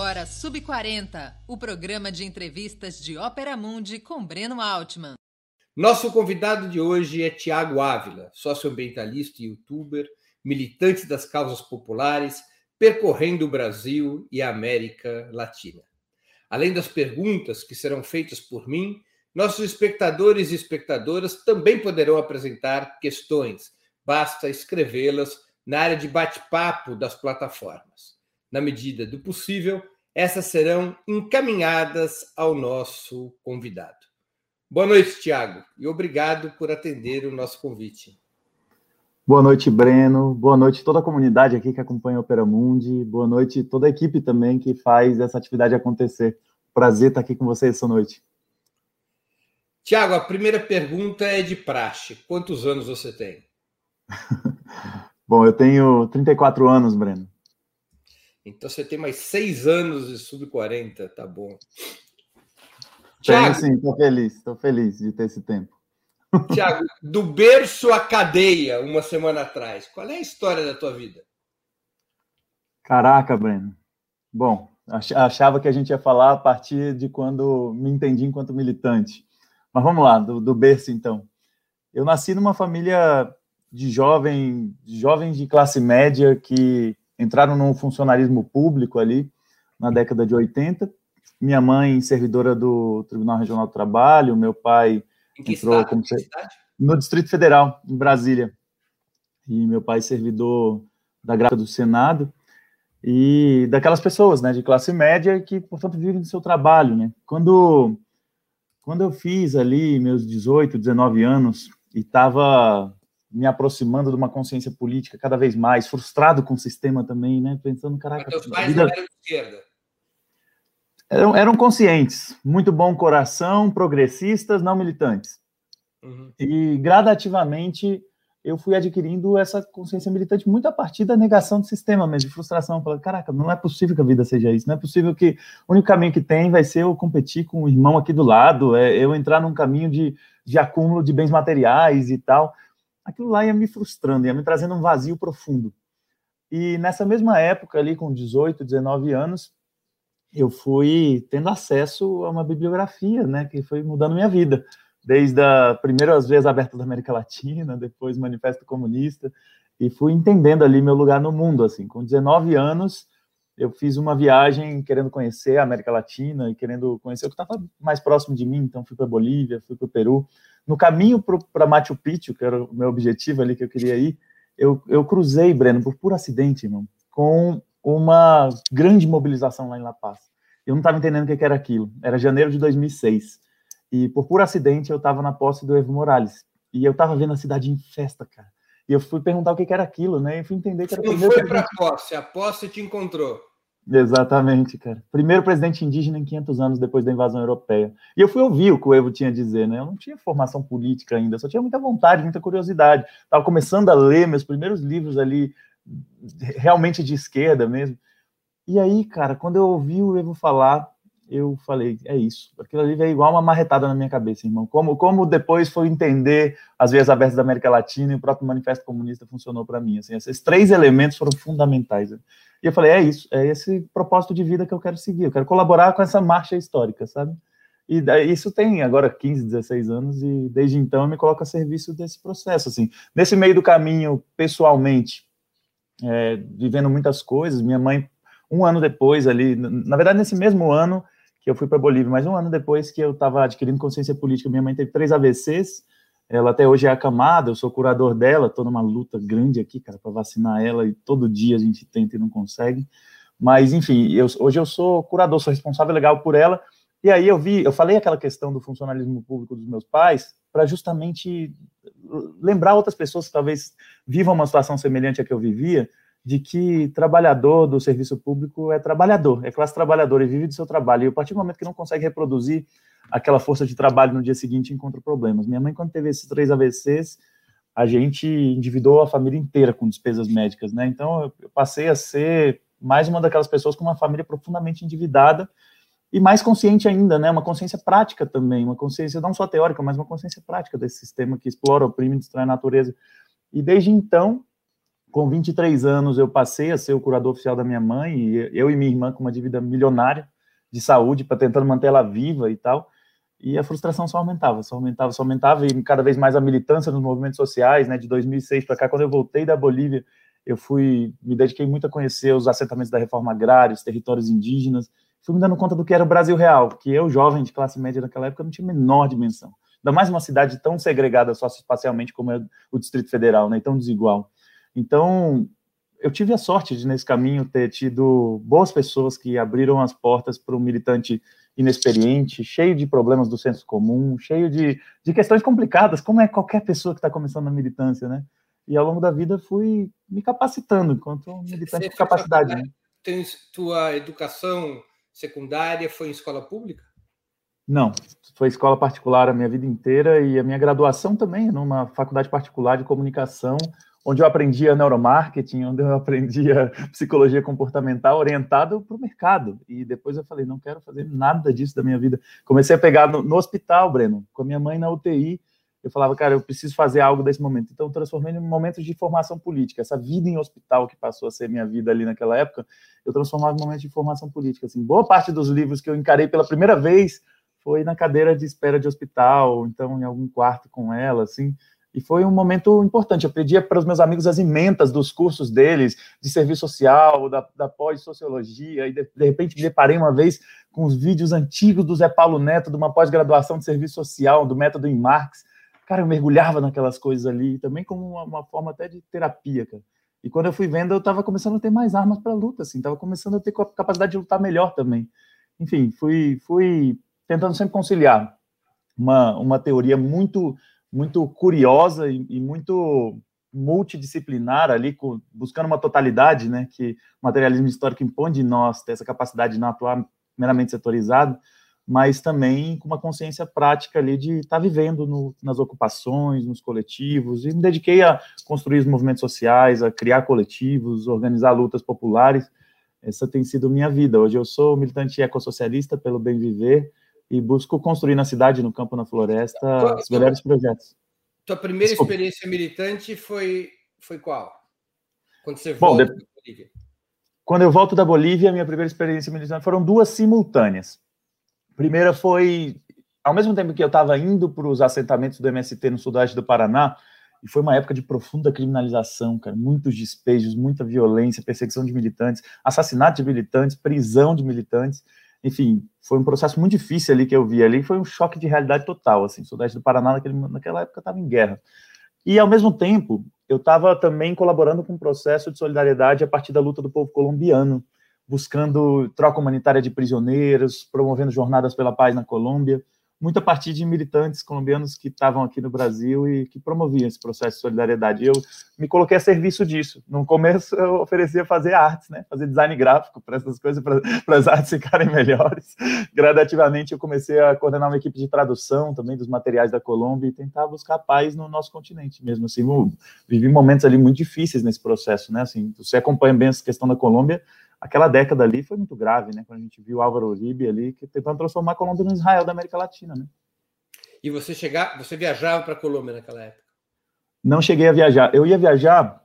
agora Sub40, o programa de entrevistas de Ópera Mundi com Breno Altman. Nosso convidado de hoje é Tiago Ávila, socioambientalista e youtuber, militante das causas populares, percorrendo o Brasil e a América Latina. Além das perguntas que serão feitas por mim, nossos espectadores e espectadoras também poderão apresentar questões, basta escrevê-las na área de bate-papo das plataformas na medida do possível, essas serão encaminhadas ao nosso convidado. Boa noite, Tiago, e obrigado por atender o nosso convite. Boa noite, Breno. Boa noite toda a comunidade aqui que acompanha o Opera Mundi. Boa noite toda a equipe também que faz essa atividade acontecer. Prazer estar aqui com vocês essa noite. Tiago, a primeira pergunta é de praxe. Quantos anos você tem? Bom, eu tenho 34 anos, Breno. Então você tem mais seis anos de sub-40, tá bom. Tiago, sim, estou feliz, estou feliz de ter esse tempo. Tiago, do berço à cadeia, uma semana atrás, qual é a história da tua vida? Caraca, Breno. Bom, achava que a gente ia falar a partir de quando me entendi enquanto militante. Mas vamos lá, do, do berço então. Eu nasci numa família de jovem, de jovens de classe média que entraram no funcionalismo público ali na década de 80. Minha mãe, servidora do Tribunal Regional do Trabalho, meu pai entrou como no Distrito Federal, em Brasília. E meu pai servidor da graça do Senado e daquelas pessoas, né, de classe média que, portanto, vivem do seu trabalho, né? Quando quando eu fiz ali meus 18, 19 anos e estava me aproximando de uma consciência política cada vez mais, frustrado com o sistema também, né? Pensando, caraca. Mas teus pais vida... eram de esquerda. Eram, eram, conscientes, muito bom coração, progressistas, não militantes. Uhum. E gradativamente eu fui adquirindo essa consciência militante muito a partir da negação do sistema mesmo, de frustração. Falando, caraca, não é possível que a vida seja isso, não é possível que o único caminho que tem vai ser eu competir com o irmão aqui do lado, é eu entrar num caminho de, de acúmulo de bens materiais e tal aquilo lá ia me frustrando, ia me trazendo um vazio profundo. E nessa mesma época, ali com 18, 19 anos, eu fui tendo acesso a uma bibliografia, né, que foi mudando minha vida. Desde a primeira vez aberta da América Latina, depois Manifesto Comunista, e fui entendendo ali meu lugar no mundo, assim. Com 19 anos, eu fiz uma viagem querendo conhecer a América Latina e querendo conhecer o que estava mais próximo de mim, então fui para Bolívia, fui para o Peru, no caminho para Machu Picchu, que era o meu objetivo ali que eu queria ir, eu, eu cruzei, Breno, por puro acidente, irmão, com uma grande mobilização lá em La Paz. Eu não estava entendendo o que era aquilo. Era janeiro de 2006. E por puro acidente eu estava na posse do Evo Morales. E eu estava vendo a cidade em festa, cara. E eu fui perguntar o que era aquilo, né? E fui entender que era. Não foi para a posse, a posse te encontrou. Exatamente, cara. Primeiro presidente indígena em 500 anos depois da invasão europeia. E eu fui ouvir o que o Evo tinha a dizer, né? Eu não tinha formação política ainda, só tinha muita vontade, muita curiosidade. Estava começando a ler meus primeiros livros ali, realmente de esquerda mesmo. E aí, cara, quando eu ouvi o Evo falar, eu falei, é isso. Aquilo ali veio igual uma marretada na minha cabeça, irmão. Como, como depois foi entender as vias abertas da América Latina e o próprio Manifesto Comunista funcionou para mim. Assim, esses três elementos foram fundamentais. E eu falei, é isso, é esse propósito de vida que eu quero seguir, eu quero colaborar com essa marcha histórica, sabe? E isso tem agora 15, 16 anos, e desde então eu me coloco a serviço desse processo, assim. Nesse meio do caminho, pessoalmente, é, vivendo muitas coisas, minha mãe, um ano depois ali, na verdade, nesse mesmo ano que eu fui para Bolívia, mas um ano depois que eu estava adquirindo consciência política, minha mãe teve três AVCs, ela até hoje é acamada, eu sou curador dela, estou numa luta grande aqui, cara, para vacinar ela e todo dia a gente tenta e não consegue. Mas, enfim, eu, hoje eu sou curador, sou responsável legal por ela. E aí eu vi, eu falei aquela questão do funcionalismo público dos meus pais para justamente lembrar outras pessoas que talvez vivam uma situação semelhante à que eu vivia, de que trabalhador do serviço público é trabalhador, é classe trabalhadora e vive do seu trabalho. E a partir do momento que não consegue reproduzir aquela força de trabalho no dia seguinte, encontra problemas. Minha mãe, quando teve esses três AVCs, a gente endividou a família inteira com despesas médicas, né? Então, eu passei a ser mais uma daquelas pessoas com uma família profundamente endividada e mais consciente ainda, né? Uma consciência prática também, uma consciência não só teórica, mas uma consciência prática desse sistema que explora, oprime, destrói a natureza. E desde então, Com 23 anos, eu passei a ser o curador oficial da minha mãe, e eu e minha irmã com uma dívida milionária de saúde, para tentando manter ela viva e tal. E a frustração só aumentava, só aumentava, só aumentava, e cada vez mais a militância nos movimentos sociais, né? De 2006 para cá, quando eu voltei da Bolívia, eu fui, me dediquei muito a conhecer os assentamentos da reforma agrária, os territórios indígenas, fui me dando conta do que era o Brasil real, que eu, jovem de classe média naquela época, não tinha a menor dimensão. Ainda mais uma cidade tão segregada socioespacialmente como é o Distrito Federal, né, tão desigual. Então, eu tive a sorte de, nesse caminho, ter tido boas pessoas que abriram as portas para um militante inexperiente, cheio de problemas do senso comum, cheio de, de questões complicadas, como é qualquer pessoa que está começando na militância, né? E ao longo da vida fui me capacitando enquanto militante de capacidade. Né? tua educação secundária foi em escola pública? Não, foi escola particular a minha vida inteira e a minha graduação também numa faculdade particular de comunicação, onde eu aprendia neuromarketing, onde eu aprendia psicologia comportamental orientado para o mercado. E depois eu falei, não quero fazer nada disso da minha vida. Comecei a pegar no, no hospital, Breno, com a minha mãe na UTI, eu falava, cara, eu preciso fazer algo desse momento. Então, transformei em momentos de formação política. Essa vida em hospital que passou a ser minha vida ali naquela época, eu transformava em momentos de formação política. Assim, boa parte dos livros que eu encarei pela primeira vez foi na cadeira de espera de hospital, então em algum quarto com ela, assim. E foi um momento importante. Eu pedia para os meus amigos as ementas dos cursos deles, de serviço social, da, da pós-sociologia, e de, de repente me deparei uma vez com os vídeos antigos do Zé Paulo Neto, de uma pós-graduação de serviço social, do método em Marx cara, eu mergulhava naquelas coisas ali, também como uma, uma forma até de terapia, cara. E quando eu fui vendo, eu estava começando a ter mais armas para luta, assim, estava começando a ter capacidade de lutar melhor também. Enfim, fui, fui tentando sempre conciliar uma, uma teoria muito, muito curiosa e, e muito multidisciplinar ali, com, buscando uma totalidade, né, que o materialismo histórico impõe de nós, ter essa capacidade de não atuar meramente setorizado, mas também com uma consciência prática ali de estar tá vivendo no, nas ocupações, nos coletivos, e me dediquei a construir os movimentos sociais, a criar coletivos, organizar lutas populares. Essa tem sido minha vida. Hoje eu sou militante ecossocialista pelo bem viver e busco construir na cidade, no campo, na floresta, tua, os melhores projetos. Tua primeira Desculpa. experiência militante foi, foi qual? Quando você Bom, volta de... da Bolívia? Quando eu volto da Bolívia, minha primeira experiência militante foram duas simultâneas. Primeira foi, ao mesmo tempo que eu estava indo para os assentamentos do MST no sudeste do Paraná, e foi uma época de profunda criminalização, cara, muitos despejos, muita violência, perseguição de militantes, assassinato de militantes, prisão de militantes, enfim, foi um processo muito difícil ali que eu vi ali, foi um choque de realidade total, assim, sudeste do Paraná naquele, naquela época estava em guerra. E, ao mesmo tempo, eu estava também colaborando com um processo de solidariedade a partir da luta do povo colombiano, buscando troca humanitária de prisioneiros, promovendo jornadas pela paz na Colômbia, muito a partir de militantes colombianos que estavam aqui no Brasil e que promoviam esse processo de solidariedade. Eu me coloquei a serviço disso. No começo, eu oferecia fazer artes, né? fazer design gráfico para essas coisas, para as artes ficarem melhores. Gradativamente, eu comecei a coordenar uma equipe de tradução também dos materiais da Colômbia e tentar buscar paz no nosso continente mesmo. Assim, vivi momentos ali muito difíceis nesse processo. Né? Assim, você acompanha bem essa questão da Colômbia, aquela década ali foi muito grave, né? Quando a gente viu o Álvaro Uribe ali que tentando transformar a Colômbia no Israel da América Latina, né? E você chegar, você viajava para a Colômbia naquela época? Não cheguei a viajar. Eu ia viajar,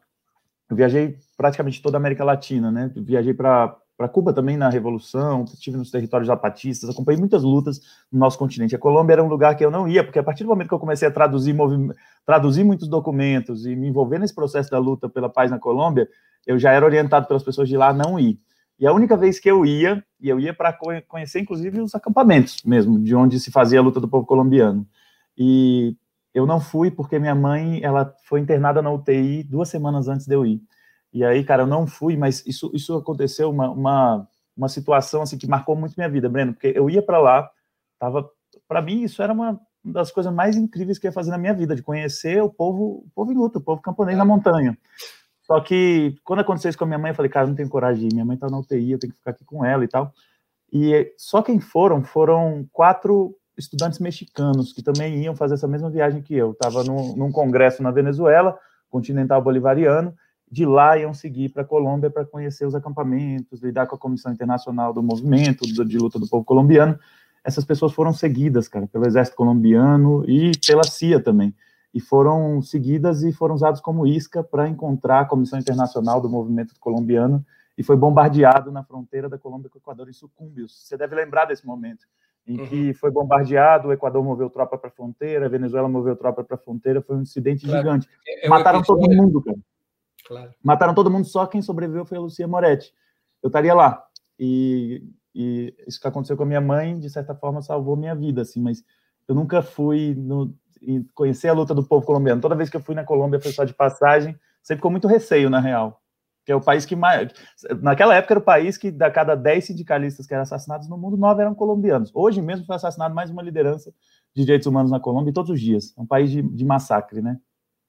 eu viajei praticamente toda a América Latina, né? Viajei para para Cuba também na Revolução, estive nos territórios zapatistas, acompanhei muitas lutas no nosso continente. A Colômbia era um lugar que eu não ia, porque a partir do momento que eu comecei a traduzir, traduzir muitos documentos e me envolver nesse processo da luta pela paz na Colômbia, eu já era orientado pelas pessoas de lá a não ir. E a única vez que eu ia, e eu ia para conhecer inclusive os acampamentos mesmo, de onde se fazia a luta do povo colombiano. E eu não fui porque minha mãe, ela foi internada na UTI duas semanas antes de eu ir. E aí, cara, eu não fui, mas isso, isso aconteceu uma, uma, uma situação assim que marcou muito minha vida, Breno, porque eu ia para lá, tava, para mim isso era uma das coisas mais incríveis que eu ia fazer na minha vida, de conhecer o povo, o povo em luta, o povo camponês na montanha. Só que quando aconteceu isso com a minha mãe, eu falei, cara, não tenho coragem. Minha mãe tá na UTI, eu tenho que ficar aqui com ela e tal. E só quem foram foram quatro estudantes mexicanos que também iam fazer essa mesma viagem que eu. Estava num, num, congresso na Venezuela, continental bolivariano. De lá iam seguir para a Colômbia para conhecer os acampamentos, lidar com a Comissão Internacional do Movimento de Luta do Povo Colombiano. Essas pessoas foram seguidas, cara, pelo Exército Colombiano e pela CIA também. e foram seguidas e foram usados como isca para encontrar a Comissão Internacional do Movimento Colombiano e foi bombardeado na fronteira da Colômbia com o Equador em Sucúmbios. Você deve lembrar desse momento em uhum. que foi bombardeado, o Equador moveu tropa para a fronteira, a Venezuela moveu tropa para a fronteira, foi um incidente claro. gigante. É, é Mataram todo mundo, cara. Claro. Mataram todo mundo, só quem sobreviveu foi a Lucia Moretti. Eu estaria lá. E, e, isso que aconteceu com a minha mãe, de certa forma, salvou minha vida, assim, mas eu nunca fui no, conhecer a luta do povo colombiano. Toda vez que eu fui na Colômbia foi só de passagem, sempre com muito receio, na real que é o país que mais. Naquela época era o país que, da cada 10 sindicalistas que eram assassinados no mundo, nove eram colombianos. Hoje mesmo foi assassinado mais uma liderança de direitos humanos na Colômbia todos os dias. É um país de, de massacre, né?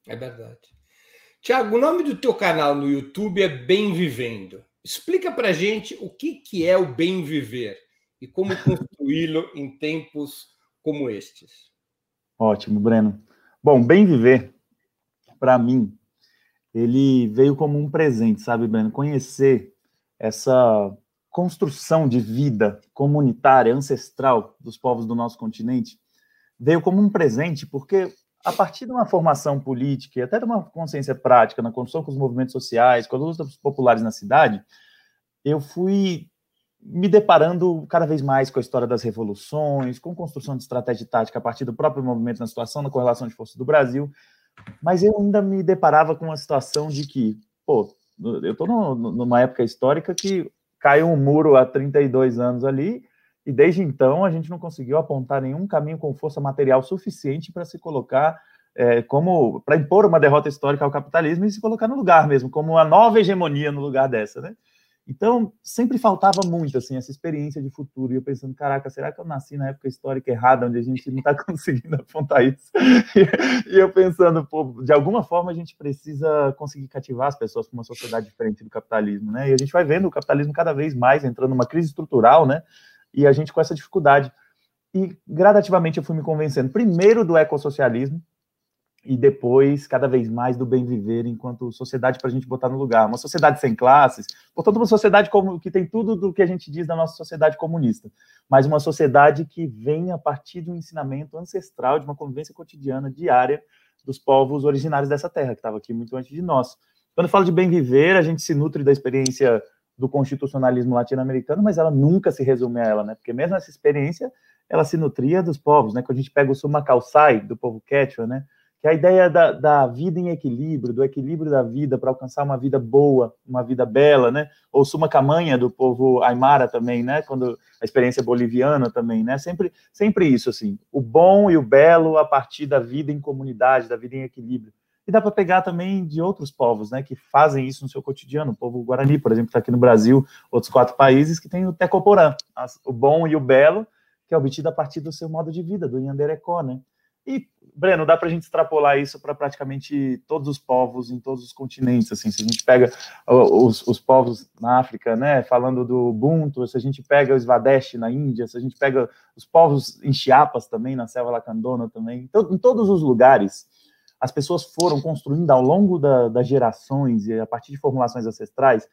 É verdade. Tiago, o nome do teu canal no YouTube é Bem Vivendo. Explica pra gente o que, que é o bem viver e como construí-lo em tempos como estes. Ótimo, Breno. Bom, bem viver, para mim, ele veio como um presente, sabe, Breno? Conhecer essa construção de vida comunitária, ancestral dos povos do nosso continente, veio como um presente, porque a partir de uma formação política e até de uma consciência prática na construção com os movimentos sociais, com as lutas populares na cidade, eu fui me deparando cada vez mais com a história das revoluções, com construção de estratégia tática a partir do próprio movimento na situação da correlação de forças do Brasil, mas eu ainda me deparava com uma situação de que, pô, eu estou numa época histórica que caiu um muro há 32 anos ali, e desde então a gente não conseguiu apontar nenhum caminho com força material suficiente para se colocar é, como para impor uma derrota histórica ao capitalismo e se colocar no lugar mesmo, como uma nova hegemonia no lugar dessa, né? Então, sempre faltava muito, assim, essa experiência de futuro. E eu pensando, caraca, será que eu nasci na época histórica errada, onde a gente não está conseguindo apontar isso? E, eu pensando, pô, de alguma forma a gente precisa conseguir cativar as pessoas para uma sociedade diferente do capitalismo, né? E a gente vai vendo o capitalismo cada vez mais entrando numa crise estrutural, né? E a gente com essa dificuldade. E gradativamente eu fui me convencendo, primeiro do ecossocialismo, e depois, cada vez mais, do bem viver enquanto sociedade para a gente botar no lugar. Uma sociedade sem classes, portanto, uma sociedade como, que tem tudo do que a gente diz da nossa sociedade comunista, mas uma sociedade que vem a partir de um ensinamento ancestral, de uma convivência cotidiana, diária, dos povos originários dessa terra, que estava aqui muito antes de nós. Quando eu falo de bem viver, a gente se nutre da experiência do constitucionalismo latino-americano, mas ela nunca se resume a ela, né? Porque mesmo essa experiência, ela se nutria dos povos, né? Quando a gente pega o Suma Calçai, do povo Quechua, né? que a ideia da, da vida em equilíbrio, do equilíbrio da vida para alcançar uma vida boa, uma vida bela, né? Ou Suma Camanha do povo Aymara também, né? Quando a experiência boliviana também, né? Sempre, sempre isso assim, o bom e o belo a partir da vida em comunidade, da vida em equilíbrio. E dá para pegar também de outros povos, né, que fazem isso no seu cotidiano. O povo Guarani, por exemplo, está aqui no Brasil, outros quatro países que tem o Tecoporã, o bom e o belo, que é obtido a partir do seu modo de vida, do Nhanderecó, né? E, Breno, dá para a gente extrapolar isso para praticamente todos os povos em todos os continentes. Assim, se a gente pega os, os, povos na África, né, falando do Ubuntu, se a gente pega o Swadesh na Índia, se a gente pega os povos em Chiapas também, na selva lacandona também, então, em todos os lugares, as pessoas foram construindo ao longo da, das gerações e a partir de formulações ancestrais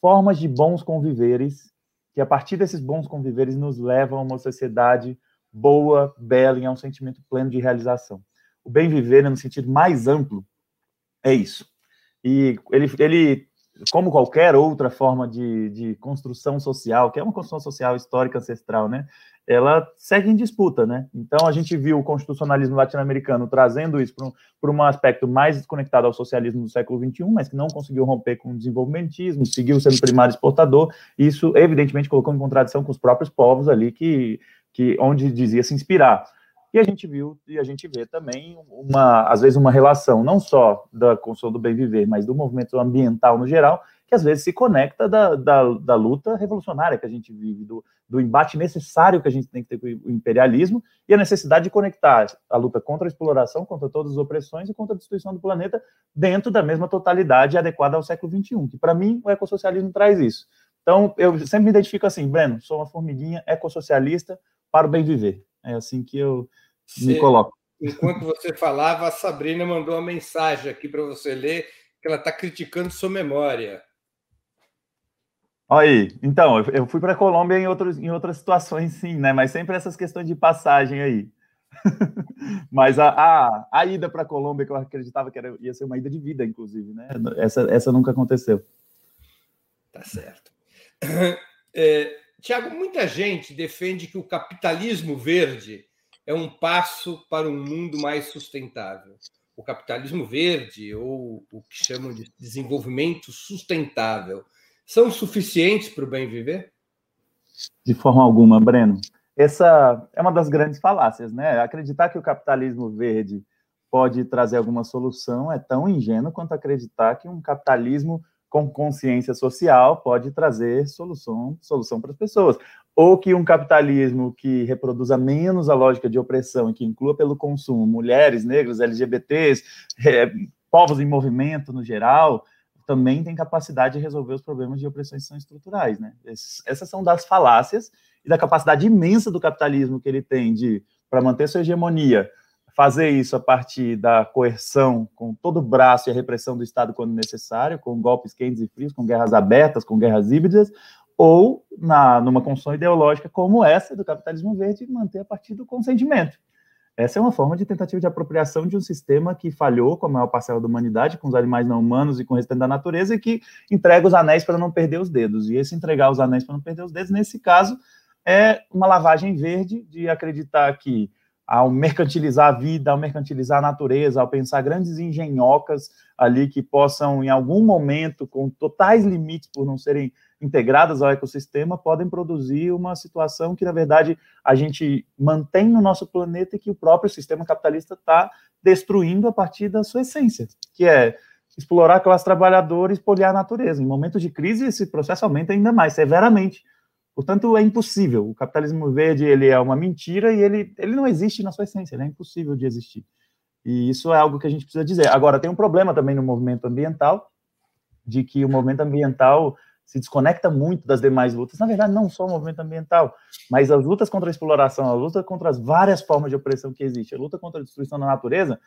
formas de bons conviveres que a partir desses bons conviveres nos levam a uma sociedade boa, bela e é um sentimento pleno de realização. O bem viver, né, no sentido mais amplo, é isso. E ele, ele como qualquer outra forma de, de construção social, que é uma construção social histórica ancestral, né? Ela segue em disputa, né? Então a gente viu o constitucionalismo latino-americano trazendo isso para um, um aspecto mais desconectado ao socialismo do século XXI, mas que não conseguiu romper com o desenvolvimentismo, seguiu sendo primário exportador. Isso, evidentemente, colocou em contradição com os próprios povos ali que que onde dizia se inspirar. E a gente viu e a gente vê também uma, às vezes, uma relação não só da construção do bem viver, mas do movimento ambiental no geral, que às vezes se conecta da, da, da luta revolucionária que a gente vive, do, do embate necessário que a gente tem que ter com o imperialismo e a necessidade de conectar a luta contra a exploração, contra todas as opressões e contra a destruição do planeta dentro da mesma totalidade adequada ao século XXI, que para mim o ecossocialismo traz isso. Então, eu sempre me identifico assim, Breno, sou uma formiguinha ecossocialista, para o bem viver. É assim que eu me coloco. Enquanto você falava, a Sabrina mandou uma mensagem aqui para você ler, que ela está criticando sua memória. Aí, então, eu fui para a Colômbia em, outros, em outras situações, sim, né? Mas sempre essas questões de passagem aí. Mas a, a, a ida para a Colômbia, que eu acreditava que era, ia ser uma ida de vida, inclusive, né? Essa, essa nunca aconteceu. Tá certo. É, Tiago, muita gente defende que o capitalismo verde é um passo para um mundo mais sustentável. O capitalismo verde, ou o que chamam de desenvolvimento sustentável, são suficientes para o bem viver? De forma alguma, Breno. Essa é uma das grandes falácias, né? Acreditar que o capitalismo verde pode trazer alguma solução é tão ingênuo quanto acreditar que um capitalismo com consciência social pode trazer solução, solução para as pessoas. Ou que um capitalismo que reproduza menos a lógica de opressão e que inclua pelo consumo mulheres, negros, LGBTs, é, povos em movimento no geral, também tem capacidade de resolver os problemas de opressões são estruturais. Né? essas são das falácias e da capacidade imensa do capitalismo que ele tem de, para manter sua hegemonia, fazer isso a partir da coerção, com todo o braço e a repressão do Estado quando necessário, com golpes quentes e frios, com guerras abertas, com guerras híbridas, ou na, numa construção ideológica como essa do capitalismo verde, manter a partir do consentimento. Essa é uma forma de tentativa de apropriação de um sistema que falhou com a maior parcela da humanidade, com os animais não humanos e com o restante da natureza, e que entrega os anéis para não perder os dedos. E esse entregar os anéis para não perder os dedos, nesse caso, é uma lavagem verde de acreditar que ao mercantilizar a vida, ao mercantilizar a natureza, ao pensar grandes engenhocas ali que possam, em algum momento, com totais limites por não serem integradas ao ecossistema, podem produzir uma situação que, na verdade, a gente mantém no nosso planeta e que o próprio sistema capitalista está destruindo a partir da sua essência, que é explorar a classe trabalhadora e espoliar a natureza. Em momentos de crise, esse processo aumenta ainda mais, severamente, Portanto, é impossível. O capitalismo verde ele é uma mentira e ele, ele não existe na sua essência, ele é impossível de existir. E isso é algo que a gente precisa dizer. Agora, tem um problema também no movimento ambiental, de que o movimento ambiental se desconecta muito das demais lutas. Na verdade, não só o movimento ambiental, mas as lutas contra a exploração, a luta contra as várias formas de opressão que existe, a luta contra a destruição da natureza,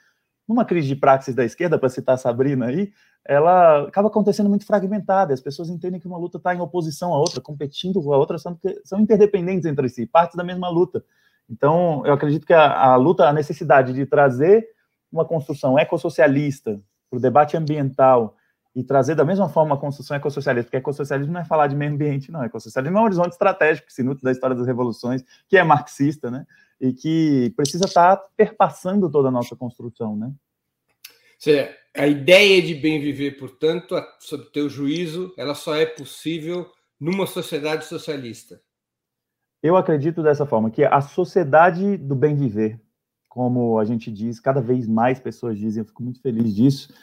numa crise de praxis da esquerda, para citar a Sabrina aí, ela acaba acontecendo muito fragmentada. As pessoas entendem que uma luta está em oposição à outra, competindo com a outra, são, são interdependentes entre si, partes da mesma luta. Então, eu acredito que a, a luta, a necessidade de trazer uma construção ecossocialista para o debate ambiental e trazer da mesma forma a construção ecossocialista, porque ecossocialismo não é falar de meio ambiente, não. Ecossocialismo é um horizonte estratégico que se nutre da história das revoluções, que é marxista, né? E que precisa estar tá perpassando toda a nossa construção, né? seja, a ideia de bem viver, portanto, sob teu juízo, ela só é possível numa sociedade socialista. Eu acredito dessa forma, que a sociedade do bem viver, como a gente diz, cada vez mais pessoas dizem, eu fico muito feliz disso,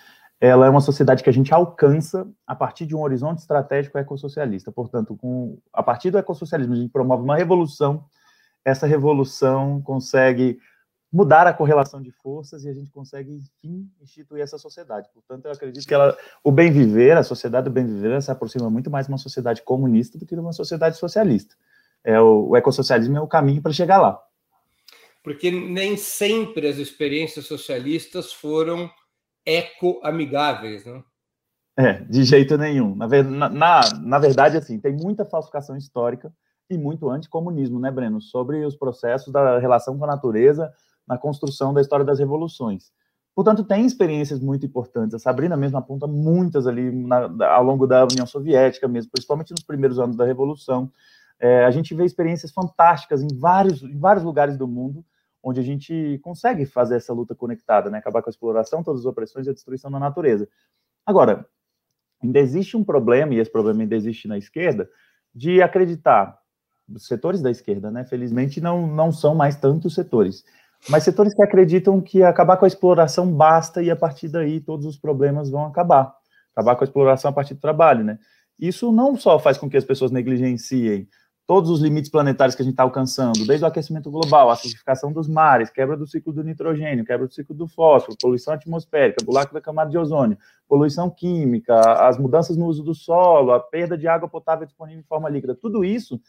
ela é uma sociedade que a gente alcança a partir de um horizonte estratégico ecossocialista. Portanto, com, a partir do ecossocialismo, a gente promove uma revolução, essa revolução consegue mudar a correlação de forças e a gente consegue, enfim, instituir essa sociedade. Portanto, eu acredito que ela, o bem viver, a sociedade do bem viver, se aproxima muito mais de uma sociedade comunista do que de uma sociedade socialista. É o, o ecossocialismo é o caminho para chegar lá. Porque nem sempre as experiências socialistas foram eco-amigáveis, não? É, de jeito nenhum. Na, na, na verdade, assim, tem muita falsificação histórica e muito anticomunismo, né, Breno? Sobre os processos da relação com a natureza, na construção da história das revoluções. Portanto, tem experiências muito importantes. A Sabrina mesmo aponta muitas ali na, ao longo da União Soviética mesmo, principalmente nos primeiros anos da Revolução. É, a gente vê experiências fantásticas em vários, em vários lugares do mundo, onde a gente consegue fazer essa luta conectada, né? acabar com a exploração, todas as opressões e a destruição da natureza. Agora, ainda existe um problema, e esse problema ainda existe na esquerda, de acreditar, os setores da esquerda, né? felizmente não, não são mais tantos setores, mas setores que acreditam que acabar com a exploração basta e a partir daí todos os problemas vão acabar. Acabar com a exploração a partir do trabalho, né? Isso não só faz com que as pessoas negligenciem todos os limites planetários que a gente está alcançando, desde o aquecimento global, a acidificação dos mares, quebra do ciclo do nitrogênio, quebra do ciclo do fósforo, poluição atmosférica, buraco da camada de ozônio, poluição química, as mudanças no uso do solo, a perda de água potável disponível em forma líquida, tudo isso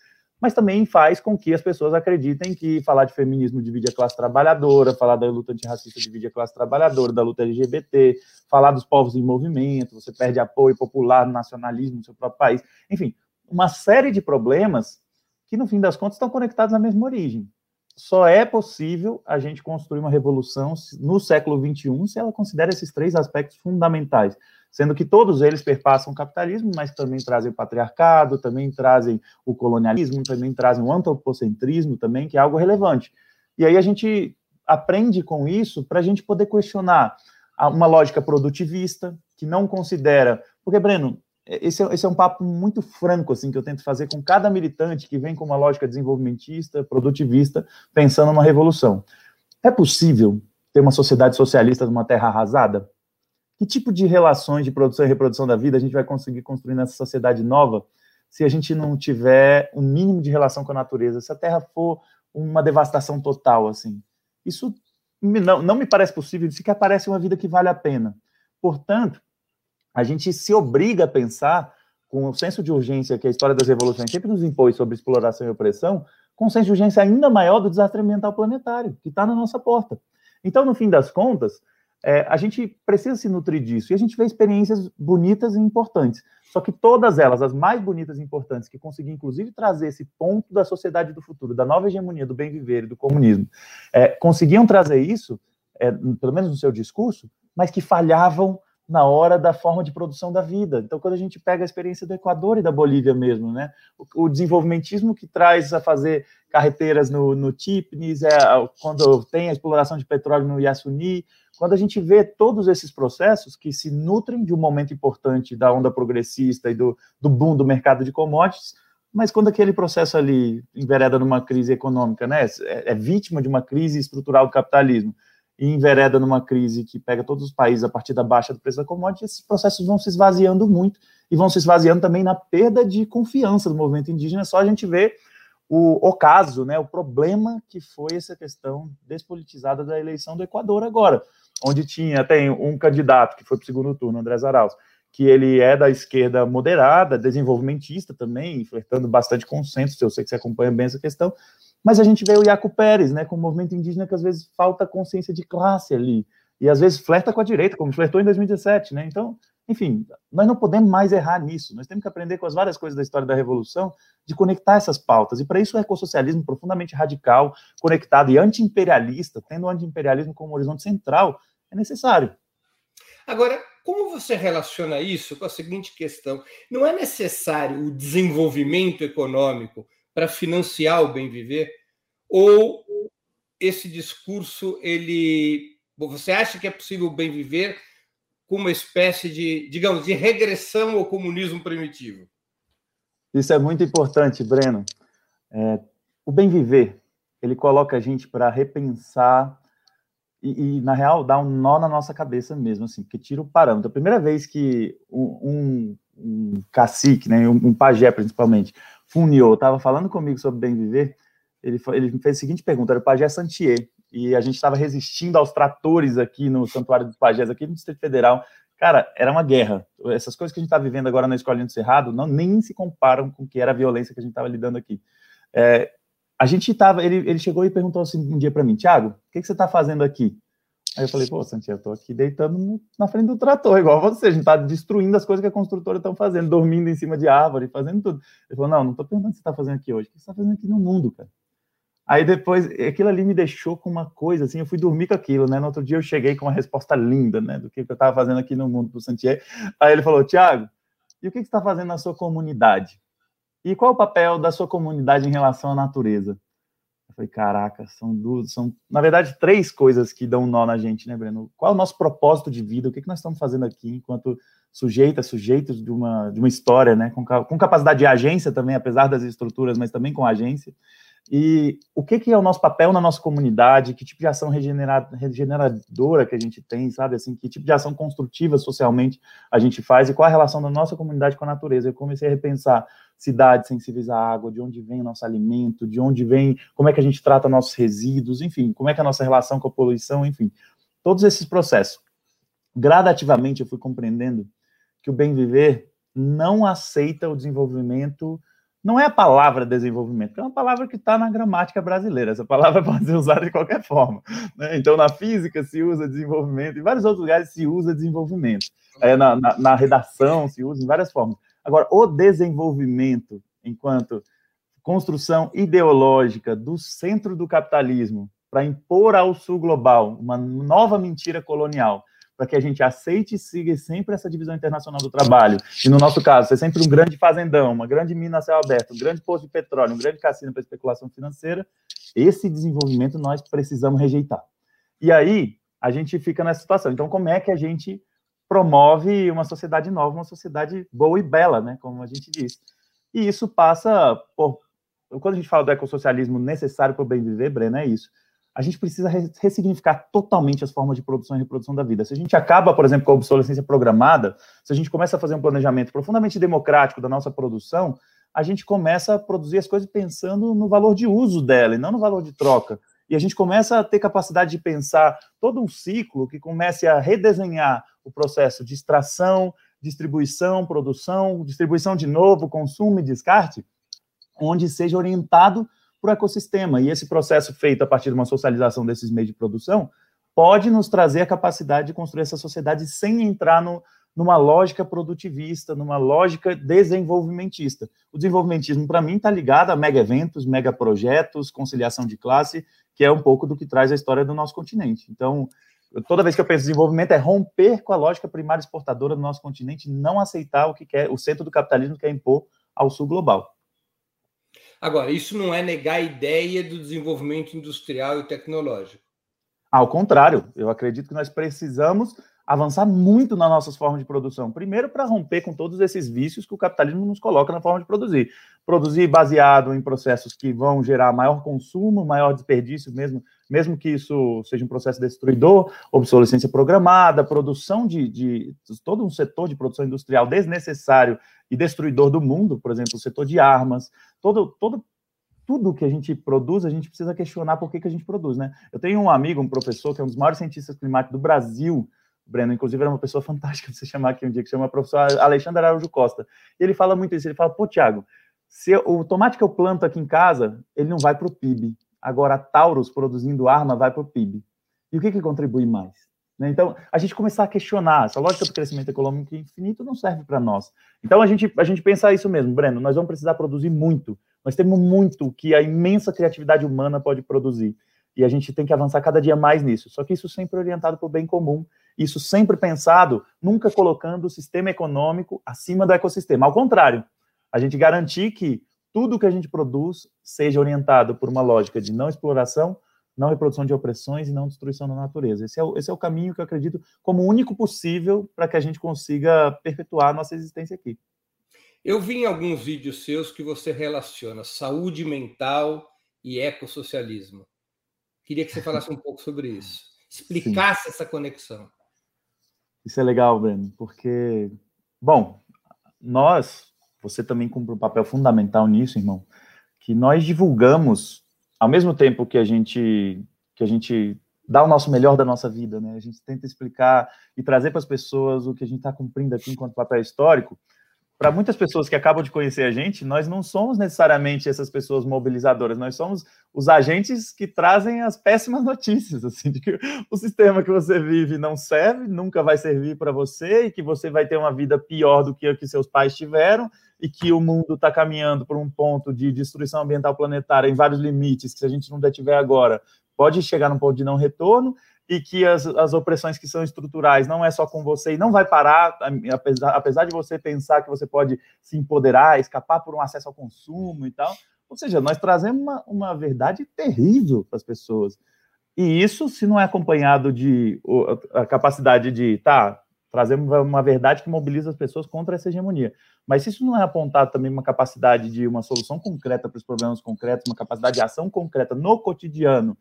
mas também faz com que as pessoas acreditem que falar de feminismo divide a classe trabalhadora, falar da luta antirracista divide a classe trabalhadora, da luta LGBT, falar dos povos em movimento, você perde apoio popular, nacionalismo no seu próprio país. Enfim, uma série de problemas que, no fim das contas, estão conectados à mesma origem. só é possível a gente construir uma revolução no século XXI se ela considera esses três aspectos fundamentais, sendo que todos eles perpassam o capitalismo, mas também trazem o patriarcado, também trazem o colonialismo, também trazem o antropocentrismo também, que é algo relevante. E aí a gente aprende com isso para a gente poder questionar uma lógica produtivista, que não considera. Porque, Breno, esse é, esse é um papo muito franco assim que eu tento fazer com cada militante que vem com uma lógica desenvolvimentista, produtivista, pensando numa revolução. É possível ter uma sociedade socialista numa terra arrasada? Que tipo de relações de produção e reprodução da vida a gente vai conseguir construir nessa sociedade nova se a gente não tiver um mínimo de relação com a natureza? Se a terra for uma devastação total, assim. Isso não, não me parece possível, sequer parece uma vida que vale a pena. Portanto, a gente se obriga a pensar com o senso de urgência que a história das revoluções sempre nos impôs sobre exploração e opressão, com um senso de urgência ainda maior do desastre ambiental planetário, que está na nossa porta. Então, no fim das contas, é, a gente precisa se nutrir disso, e a gente vê experiências bonitas e importantes. Só que todas elas, as mais bonitas e importantes, que conseguiram, inclusive, trazer esse ponto da sociedade do futuro, da nova hegemonia do bem viver e do comunismo, é, conseguiam trazer isso, é, pelo menos no seu discurso, mas que falhavam na hora da forma de produção da vida. Então, quando a gente pega a experiência do Equador e da Bolívia mesmo, né, o, o desenvolvimentismo que traz a fazer carreteiras no, no Tipnis, é, quando tem a exploração de petróleo no Yasuni, quando a gente vê todos esses processos que se nutrem de um momento importante da onda progressista e do, do boom do mercado de commodities, mas quando aquele processo ali envereda numa crise econômica, né, é, é vítima de uma crise estrutural do capitalismo, e envereda numa crise que pega todos os países a partir da baixa do preço da commodity, esses processos vão se esvaziando muito e vão se esvaziando também na perda de confiança do movimento indígena. Só a gente vê o ocaso, né, o problema que foi essa questão despolitizada da eleição do Equador agora, onde tinha, tem um candidato que foi para o segundo turno, André Arauz, que ele é da esquerda moderada, desenvolvimentista também, flertando bastante consenso, eu sei que você acompanha bem essa questão, mas a gente vê o Iaco Pérez, né, com o movimento indígena que às vezes falta consciência de classe ali, e às vezes flerta com a direita, como flertou em 2017, né? Então, enfim, nós não podemos mais errar nisso. Nós temos que aprender com as várias coisas da história da revolução de conectar essas pautas. E para isso o ecossocialismo profundamente radical, conectado e anti-imperialista, tendo o anti-imperialismo como horizonte central, é necessário. Agora, como você relaciona isso com a seguinte questão? Não é necessário o desenvolvimento econômico para financiar o bem viver? Ou esse discurso ele você acha que é possível o bem viver com uma espécie de, digamos, de regressão ao comunismo primitivo? Isso é muito importante, Breno. É, o bem viver ele coloca a gente para repensar e, e, na real dá um nó na nossa cabeça mesmo, assim, porque tira o parâmetro. A primeira vez que um, um, um cacique, né, um, um pajé principalmente, Funio estava falando comigo sobre bem viver, ele, ele fez a seguinte pergunta, era o pajé Santier, e a gente estava resistindo aos tratores aqui no Santuário dos Pajés, aqui no Distrito Federal. Cara, era uma guerra. Essas coisas que a gente está vivendo agora na Escolinha do Cerrado não, nem se comparam com o que era a violência que a gente estava lidando aqui. É, a gente estava, ele, ele chegou e perguntou assim um dia para mim, Tiago, o que, que você está fazendo aqui? Aí eu falei, pô, Santiago, eu tô aqui deitando na frente do trator, igual você, a gente tá destruindo as coisas que a construtora estão fazendo, dormindo em cima de árvore, fazendo tudo. Ele falou, não, não tô perguntando o que você tá fazendo aqui hoje, o que você tá fazendo aqui no mundo, cara? Aí depois, aquilo ali me deixou com uma coisa, assim, eu fui dormir com aquilo, né? No outro dia eu cheguei com uma resposta linda, né, do que eu tava fazendo aqui no mundo pro Santiago. Aí ele falou, Tiago, e o que, você tá fazendo na sua comunidade? E qual é o papel da sua comunidade em relação à natureza? Eu falei, caraca, são duas, são, na verdade, três coisas que dão um nó na gente, né, Breno? Qual é o nosso propósito de vida? O que, que nós estamos fazendo aqui enquanto sujeitas, sujeitos de uma, de uma história, né? Com, com capacidade de agência também, apesar das estruturas, mas também com agência. E o que, que é o nosso papel na nossa comunidade, que tipo de ação regeneradora que a gente tem, sabe? Assim, que tipo de ação construtiva socialmente a gente faz e qual a relação da nossa comunidade com a natureza. Eu comecei a repensar cidades sensíveis à água, de onde vem o nosso alimento, de onde vem, como é que a gente trata nossos resíduos, enfim, como é que é a nossa relação com a poluição, enfim. Todos esses processos. Gradativamente eu fui compreendendo que o bem viver não aceita o desenvolvimento não é a palavra desenvolvimento, é uma palavra que está na gramática brasileira. Essa palavra pode ser usada de qualquer forma. Né? Então, na física se usa desenvolvimento, em vários outros lugares se usa desenvolvimento. É, na, na, na redação se usa em várias formas. Agora, o desenvolvimento, enquanto construção ideológica do centro do capitalismo para impor ao sul global uma nova mentira colonial, para que a gente aceite e siga sempre essa divisão internacional do trabalho. E no nosso caso, ser sempre um grande fazendão, uma grande mina a céu aberto, um grande posto de petróleo, um grande cassino para especulação financeira, esse desenvolvimento nós precisamos rejeitar. E aí a gente fica nessa situação. Então, como é que a gente promove uma sociedade nova, uma sociedade boa e bela, né, como a gente diz? E isso passa por quando a gente fala do ecossocialismo necessário para o bem viver, Breno, é isso a gente precisa ressignificar totalmente as formas de produção e reprodução da vida. Se a gente acaba, por exemplo, com a obsolescência programada, se a gente começa a fazer um planejamento profundamente democrático da nossa produção, a gente começa a produzir as coisas pensando no valor de uso dela e não no valor de troca. E a gente começa a ter capacidade de pensar todo um ciclo que comece a redesenhar o processo de extração, distribuição, produção, distribuição de novo, consumo e descarte, onde seja orientado para o ecossistema. E esse processo feito a partir de uma socialização desses meios de produção pode nos trazer a capacidade de construir essa sociedade sem entrar no, numa lógica produtivista, numa lógica desenvolvimentista. O desenvolvimentismo, para mim, está ligado a mega eventos, mega projetos, conciliação de classe, que é um pouco do que traz a história do nosso continente. Então, toda vez que eu penso em desenvolvimento, é romper com a lógica primária exportadora do nosso continente, não aceitar o que quer, o centro do capitalismo quer impor ao sul global. Agora, isso não é negar a ideia do desenvolvimento industrial e tecnológico. Ao contrário, eu acredito que nós precisamos avançar muito nas nossas formas de produção. Primeiro, para romper com todos esses vícios que o capitalismo nos coloca na forma de produzir. Produzir baseado em processos que vão gerar maior consumo, maior desperdício, mesmo, mesmo que isso seja um processo destruidor, obsolescência programada, produção de, de todo um setor de produção industrial desnecessário e destruidor do mundo, por exemplo, o setor de armas, todo, todo, tudo que a gente produz, a gente precisa questionar por que, que a gente produz, né? Eu tenho um amigo, um professor, que é um dos maiores cientistas climáticos do Brasil, Breno, inclusive era uma pessoa fantástica você chamar aqui um dia, que chama professor Alexandre Araújo Costa. E ele fala muito isso, ele fala, pô, Tiago, se o tomate que eu planto aqui em casa, ele não vai para o PIB. Agora, a Taurus produzindo arma vai para o PIB. E o que, que contribui mais? Né? Então, a gente começar a questionar, essa lógica do crescimento econômico infinito não serve para nós. Então, a gente, a gente pensa isso mesmo, Breno, nós vamos precisar produzir muito. Nós temos muito que a imensa criatividade humana pode produzir. E a gente tem que avançar cada dia mais nisso. Só que isso sempre orientado para o bem comum isso sempre pensado, nunca colocando o sistema econômico acima do ecossistema. Ao contrário, a gente garantir que tudo que a gente produz seja orientado por uma lógica de não exploração, não reprodução de opressões e não destruição da natureza. Esse é o, esse é o caminho que eu acredito como único possível para que a gente consiga perpetuar a nossa existência aqui. Eu vi em alguns vídeos seus que você relaciona saúde mental e ecossocialismo. Queria que você falasse um pouco sobre isso, explicasse Sim. essa conexão. Isso é legal, Breno, porque, bom, nós, você também cumpre um papel fundamental nisso, irmão, que nós divulgamos, ao mesmo tempo que a gente, que a gente dá o nosso melhor da nossa vida, né? A gente tenta explicar e trazer para as pessoas o que a gente está cumprindo aqui enquanto papel histórico, para muitas pessoas que acabam de conhecer a gente, nós não somos necessariamente essas pessoas mobilizadoras, nós somos os agentes que trazem as péssimas notícias, assim, de que o sistema que você vive não serve, nunca vai servir para você e que você vai ter uma vida pior do que a que seus pais tiveram e que o mundo está caminhando por um ponto de destruição ambiental planetária em vários limites que se a gente não detiver agora pode chegar num ponto de não retorno e que as, as opressões que são estruturais não é só com você e não vai parar, apesar, apesar de você pensar que você pode se empoderar, escapar por um acesso ao consumo e tal. Ou seja, nós trazemos uma, uma verdade terrível para as pessoas. E isso, se não é acompanhado de a capacidade de, tá, trazemos uma verdade que mobiliza as pessoas contra essa hegemonia. Mas se isso não é apontado também uma capacidade de uma solução concreta para os problemas concretos, uma capacidade de ação concreta no cotidiano,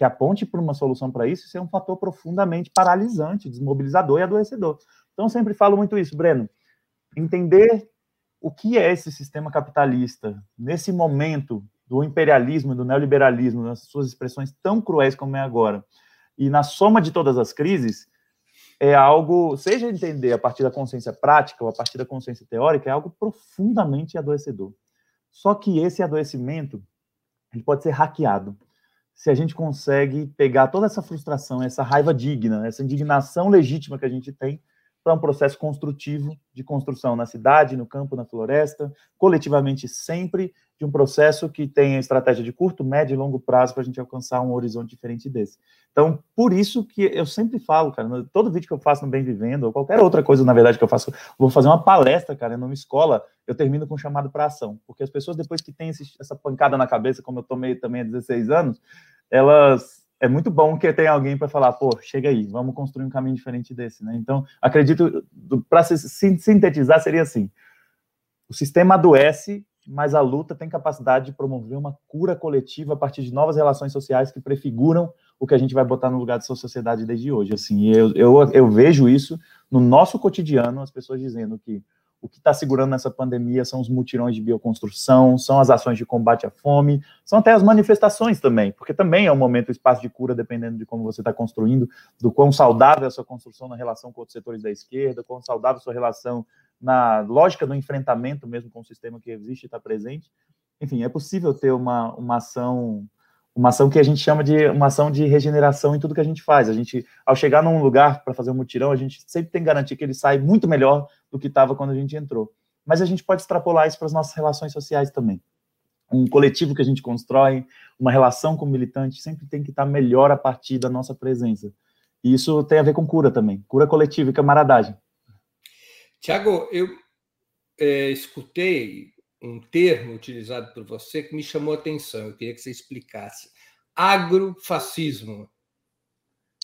que aponte para uma solução para isso, isso é um fator profundamente paralisante, desmobilizador e adoecedor. Então, sempre falo muito isso, Breno. Entender o que é esse sistema capitalista nesse momento do imperialismo, do neoliberalismo, nas suas expressões tão cruéis como é agora, e na soma de todas as crises, é algo, seja entender a partir da consciência prática ou a partir da consciência teórica, é algo profundamente adoecedor. Só que esse adoecimento ele pode ser hackeado se a gente consegue pegar toda essa frustração, essa raiva digna, essa indignação legítima que a gente tem para um processo construtivo de construção na cidade, no campo, na floresta, coletivamente sempre, de um processo que tenha estratégia de curto, médio e longo prazo para a gente alcançar um horizonte diferente desse. Então, por isso que eu sempre falo, cara, todo vídeo que eu faço no Bem Vivendo, ou qualquer outra coisa, na verdade, que eu faço, vou fazer uma palestra, cara, numa escola, eu termino com um chamado para ação, porque as pessoas, depois que têm esse, essa pancada na cabeça, como eu tomei também há 16 anos, elas é muito bom que tenha alguém para falar, pô, chega aí, vamos construir um caminho diferente desse, né? Então, acredito, para sintetizar, seria assim: o sistema adoece, mas a luta tem capacidade de promover uma cura coletiva a partir de novas relações sociais que prefiguram o que a gente vai botar no lugar da sua sociedade desde hoje. Assim, eu, eu, eu vejo isso no nosso cotidiano, as pessoas dizendo que o que está segurando nessa pandemia são os mutirões de bioconstrução, são as ações de combate à fome, são até as manifestações também, porque também é um momento, espaço de cura, dependendo de como você está construindo, do quão saudável é a sua construção na relação com outros setores da esquerda, quão saudável a sua relação na lógica do enfrentamento mesmo com o sistema que existe e está presente. Enfim, é possível ter uma, uma ação uma ação que a gente chama de uma ação de regeneração em tudo que a gente faz. A gente, ao chegar num lugar para fazer um mutirão, a gente sempre tem que garantir que ele sai muito melhor do que estava quando a gente entrou. Mas a gente pode extrapolar isso para as nossas relações sociais também. Um coletivo que a gente constrói, uma relação com o militante, sempre tem que estar melhor a partir da nossa presença. E isso tem a ver com cura também, cura coletiva e camaradagem. Tiago, eu é, escutei um termo utilizado por você que me chamou a atenção. Eu queria que você explicasse. Agrofascismo.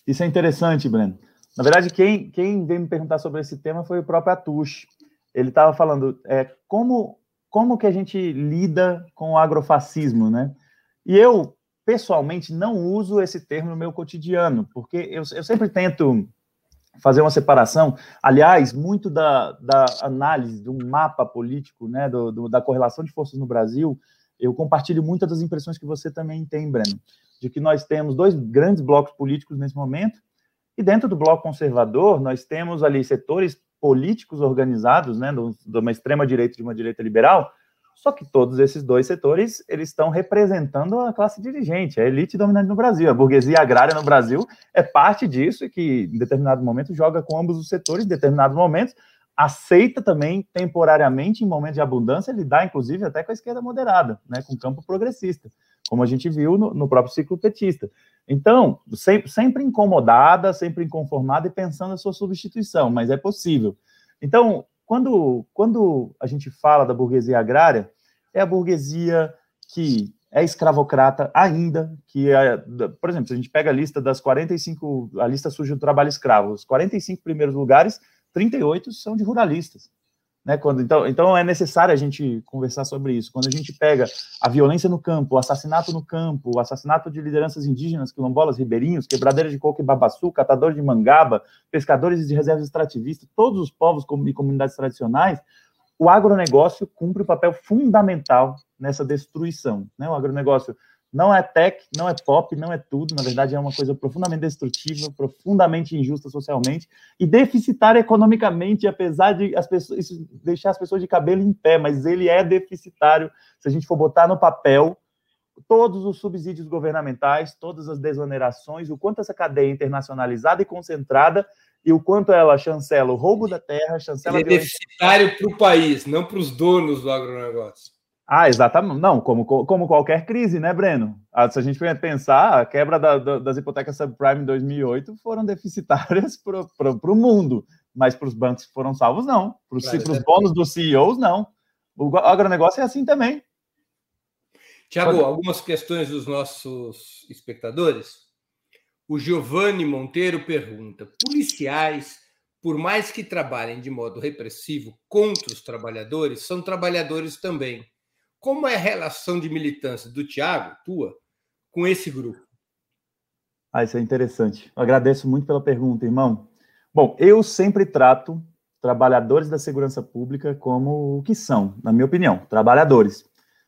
Isso é interessante, Breno. Na verdade, quem, quem veio me perguntar sobre esse tema foi o próprio Atush. Ele estava falando é, como, como que a gente lida com o agrofascismo, né? E eu, pessoalmente, não uso esse termo no meu cotidiano, porque eu, eu sempre tento fazer uma separação. Aliás, muito da, da análise do mapa político, né, do, do, da correlação de forças no Brasil, eu compartilho muitas das impressões que você também tem, Breno, de que nós temos dois grandes blocos políticos nesse momento, e dentro do bloco conservador, nós temos ali setores políticos organizados, né, de uma extrema direita e de uma direita liberal, só que todos esses dois setores, eles estão representando a classe dirigente, a elite dominante no Brasil. A burguesia agrária no Brasil é parte disso e que, em determinado momento, joga com ambos os setores, em determinados momentos, aceita também, temporariamente, em momentos de abundância, lidar, inclusive, até com a esquerda moderada, né, com o campo progressista, como a gente viu no, no próprio ciclo petista. Então, sempre, sempre incomodada, sempre inconformada e pensando na sua substituição, mas é possível. Então, quando, quando a gente fala da burguesia agrária, é a burguesia que é escravocrata ainda, que é, por exemplo, se a gente pega a lista das 45, a lista surge do trabalho escravo, os 45 primeiros lugares, 38 são de ruralistas. Né, quando, então, então é necessário a gente conversar sobre isso. Quando a gente pega a violência no campo, o assassinato no campo, o assassinato de lideranças indígenas, quilombolas, ribeirinhos, quebradeiras de coco e babaçu, catadores de mangaba, pescadores de reservas extrativistas, todos os povos e comunidades tradicionais, o agronegócio cumpre um papel fundamental nessa destruição. Né? O agronegócio não é tech, não é pop, não é tudo. Na verdade, é uma coisa profundamente destrutiva, profundamente injusta socialmente e deficitária economicamente, apesar de as pessoas, isso deixar as pessoas de cabelo em pé, mas ele é deficitário se a gente for botar no papel todos os subsídios governamentais, todas as desonerações, o quanto essa cadeia é internacionalizada e concentrada e o quanto ela chancela o roubo da terra, chancela... Ele é deficitário para o país, não para os donos do agronegócio. Ah, exatamente. Não, como, como qualquer crise, né, Breno? Ah, se a gente pensar, a quebra da, da, das hipotecas subprime em 2008 foram deficitárias para o mundo, mas para os bancos que foram salvos, não. Para os claro, bônus dos CEOs, não. O agronegócio é assim também. Tiago, algumas questões dos nossos espectadores. O Giovanni Monteiro pergunta: policiais, por mais que trabalhem de modo repressivo contra os trabalhadores, são trabalhadores também como é a relação de militância do Tiago, tua, com esse grupo? Ah, isso é interessante. Eu agradeço muito pela pergunta, irmão. Bom, eu sempre trato trabalhadores da segurança pública como o que são, na minha opinião, trabalhadores.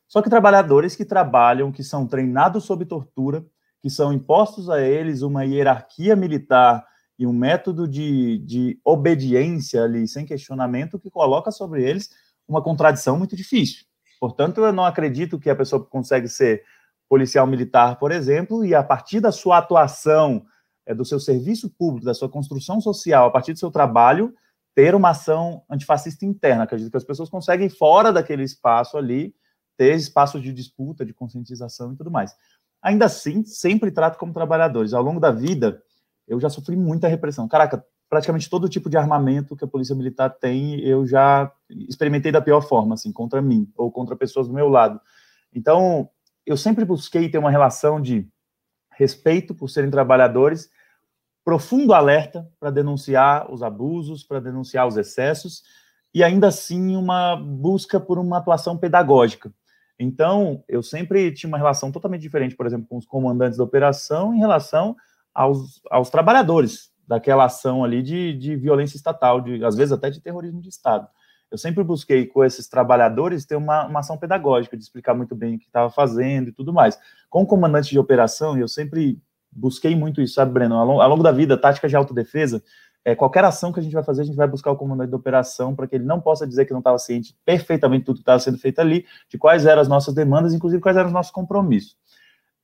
Só que trabalhadores que trabalham, que são treinados sob tortura, que são impostos a eles uma hierarquia militar e um método de, de obediência ali, sem questionamento, que coloca sobre eles uma contradição muito difícil. Portanto, eu não acredito que a pessoa consegue ser policial militar, por exemplo, e a partir da sua atuação, é, do seu serviço público, da sua construção social, a partir do seu trabalho, ter uma ação antifascista interna. Acredito que as pessoas conseguem, fora daquele espaço ali, ter espaço de disputa, de conscientização e tudo mais. Ainda assim, sempre trato como trabalhadores. Ao longo da vida, eu já sofri muita repressão. Caraca, praticamente todo tipo de armamento que a polícia militar tem, eu já experimentei da pior forma, assim, contra mim ou contra pessoas do meu lado. Então, eu sempre busquei ter uma relação de respeito por serem trabalhadores, profundo alerta para denunciar os abusos, para denunciar os excessos, e ainda assim uma busca por uma atuação pedagógica. Então, eu sempre tinha uma relação totalmente diferente, por exemplo, com os comandantes da operação em relação aos, aos trabalhadores daquela ação ali de, de violência estatal, de, às vezes até de terrorismo de Estado. Eu sempre busquei com esses trabalhadores ter uma, uma ação pedagógica, de explicar muito bem o que estava fazendo e tudo mais. Com o comandante de operação, eu sempre busquei muito isso, sabe, Breno? Ao longo, ao longo da vida, tática de autodefesa, é, qualquer ação que a gente vai fazer, a gente vai buscar o comandante de operação para que ele não possa dizer que não estava ciente perfeitamente tudo que estava sendo feito ali, de quais eram as nossas demandas, inclusive quais eram os nossos compromissos.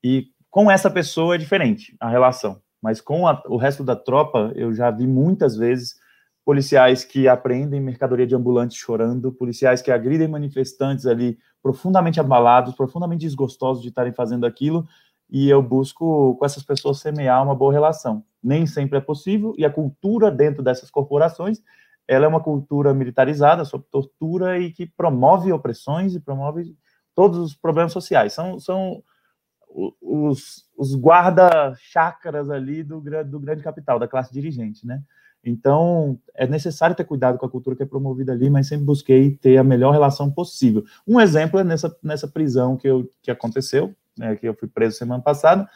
E com essa pessoa é diferente a relação, mas com a, o resto da tropa, eu já vi muitas vezes policiais que apreendem mercadoria de ambulantes chorando, policiais que agridem manifestantes ali profundamente abalados, profundamente desgostosos de estarem fazendo aquilo, e eu busco com essas pessoas semear uma boa relação. Nem sempre é possível, e a cultura dentro dessas corporações, ela é uma cultura militarizada, sob tortura e que promove opressões e promove todos os problemas sociais. São, são os, os guarda-chácaras ali do, do grande capital, da classe dirigente, né? Então, é necessário ter cuidado com a cultura que é promovida ali, mas sempre busquei ter a melhor relação possível. Um exemplo é nessa, nessa prisão que, eu, que aconteceu, né, que eu fui preso semana passada.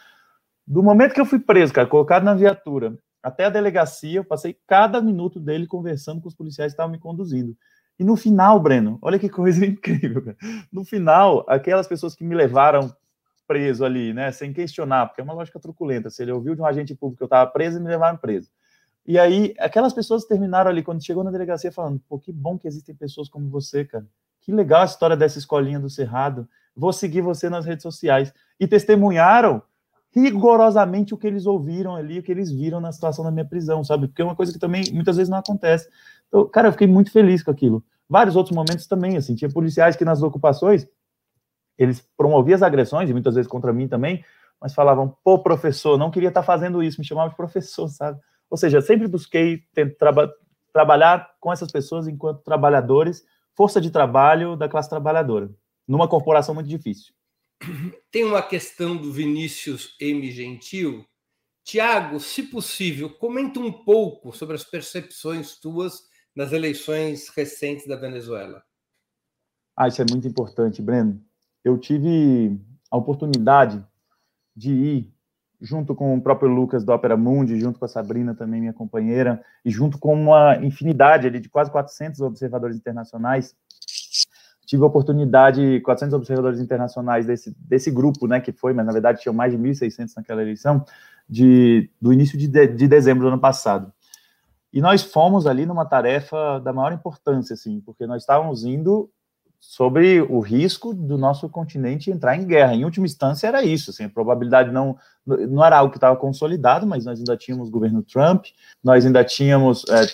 Do momento que eu fui preso, cara, colocado na viatura, até a delegacia, eu passei cada minuto dele conversando com os policiais que estavam me conduzindo. E no final, Breno, olha que coisa incrível, cara. No final, aquelas pessoas que me levaram preso ali, né, sem questionar, porque é uma lógica truculenta. Se ele ouviu de um agente público que eu estava preso, e me levaram preso. E aí, aquelas pessoas terminaram ali, quando chegou na delegacia, falando: pô, que bom que existem pessoas como você, cara. Que legal a história dessa escolinha do Cerrado. Vou seguir você nas redes sociais. E testemunharam rigorosamente o que eles ouviram ali, o que eles viram na situação da minha prisão, sabe? Porque é uma coisa que também muitas vezes não acontece. Então, cara, eu fiquei muito feliz com aquilo. Vários outros momentos também, assim, tinha policiais que nas ocupações eles promoviam as agressões, e muitas vezes contra mim também, mas falavam, pô, professor, não queria estar fazendo isso, me chamavam de professor, sabe? Ou seja, sempre busquei traba trabalhar com essas pessoas enquanto trabalhadores, força de trabalho da classe trabalhadora, numa corporação muito difícil. Tem uma questão do Vinícius M. Gentil. Tiago, se possível, comenta um pouco sobre as percepções tuas nas eleições recentes da Venezuela. Ah, isso é muito importante, Breno. Eu tive a oportunidade de ir junto com o próprio Lucas do Opera Mundi, junto com a Sabrina também, minha companheira, e junto com uma infinidade ali de quase 400 observadores internacionais, tive a oportunidade, 400 observadores internacionais desse, desse grupo, né, que foi, mas na verdade tinham mais de 1.600 naquela eleição, de, do início de, de, de dezembro do ano passado. E nós fomos ali numa tarefa da maior importância, assim, porque nós estávamos indo sobre o risco do nosso continente entrar em guerra. Em última instância, era isso. Assim, a probabilidade não, não era algo que estava consolidado, mas nós ainda tínhamos o governo Trump, nós ainda tínhamos, é,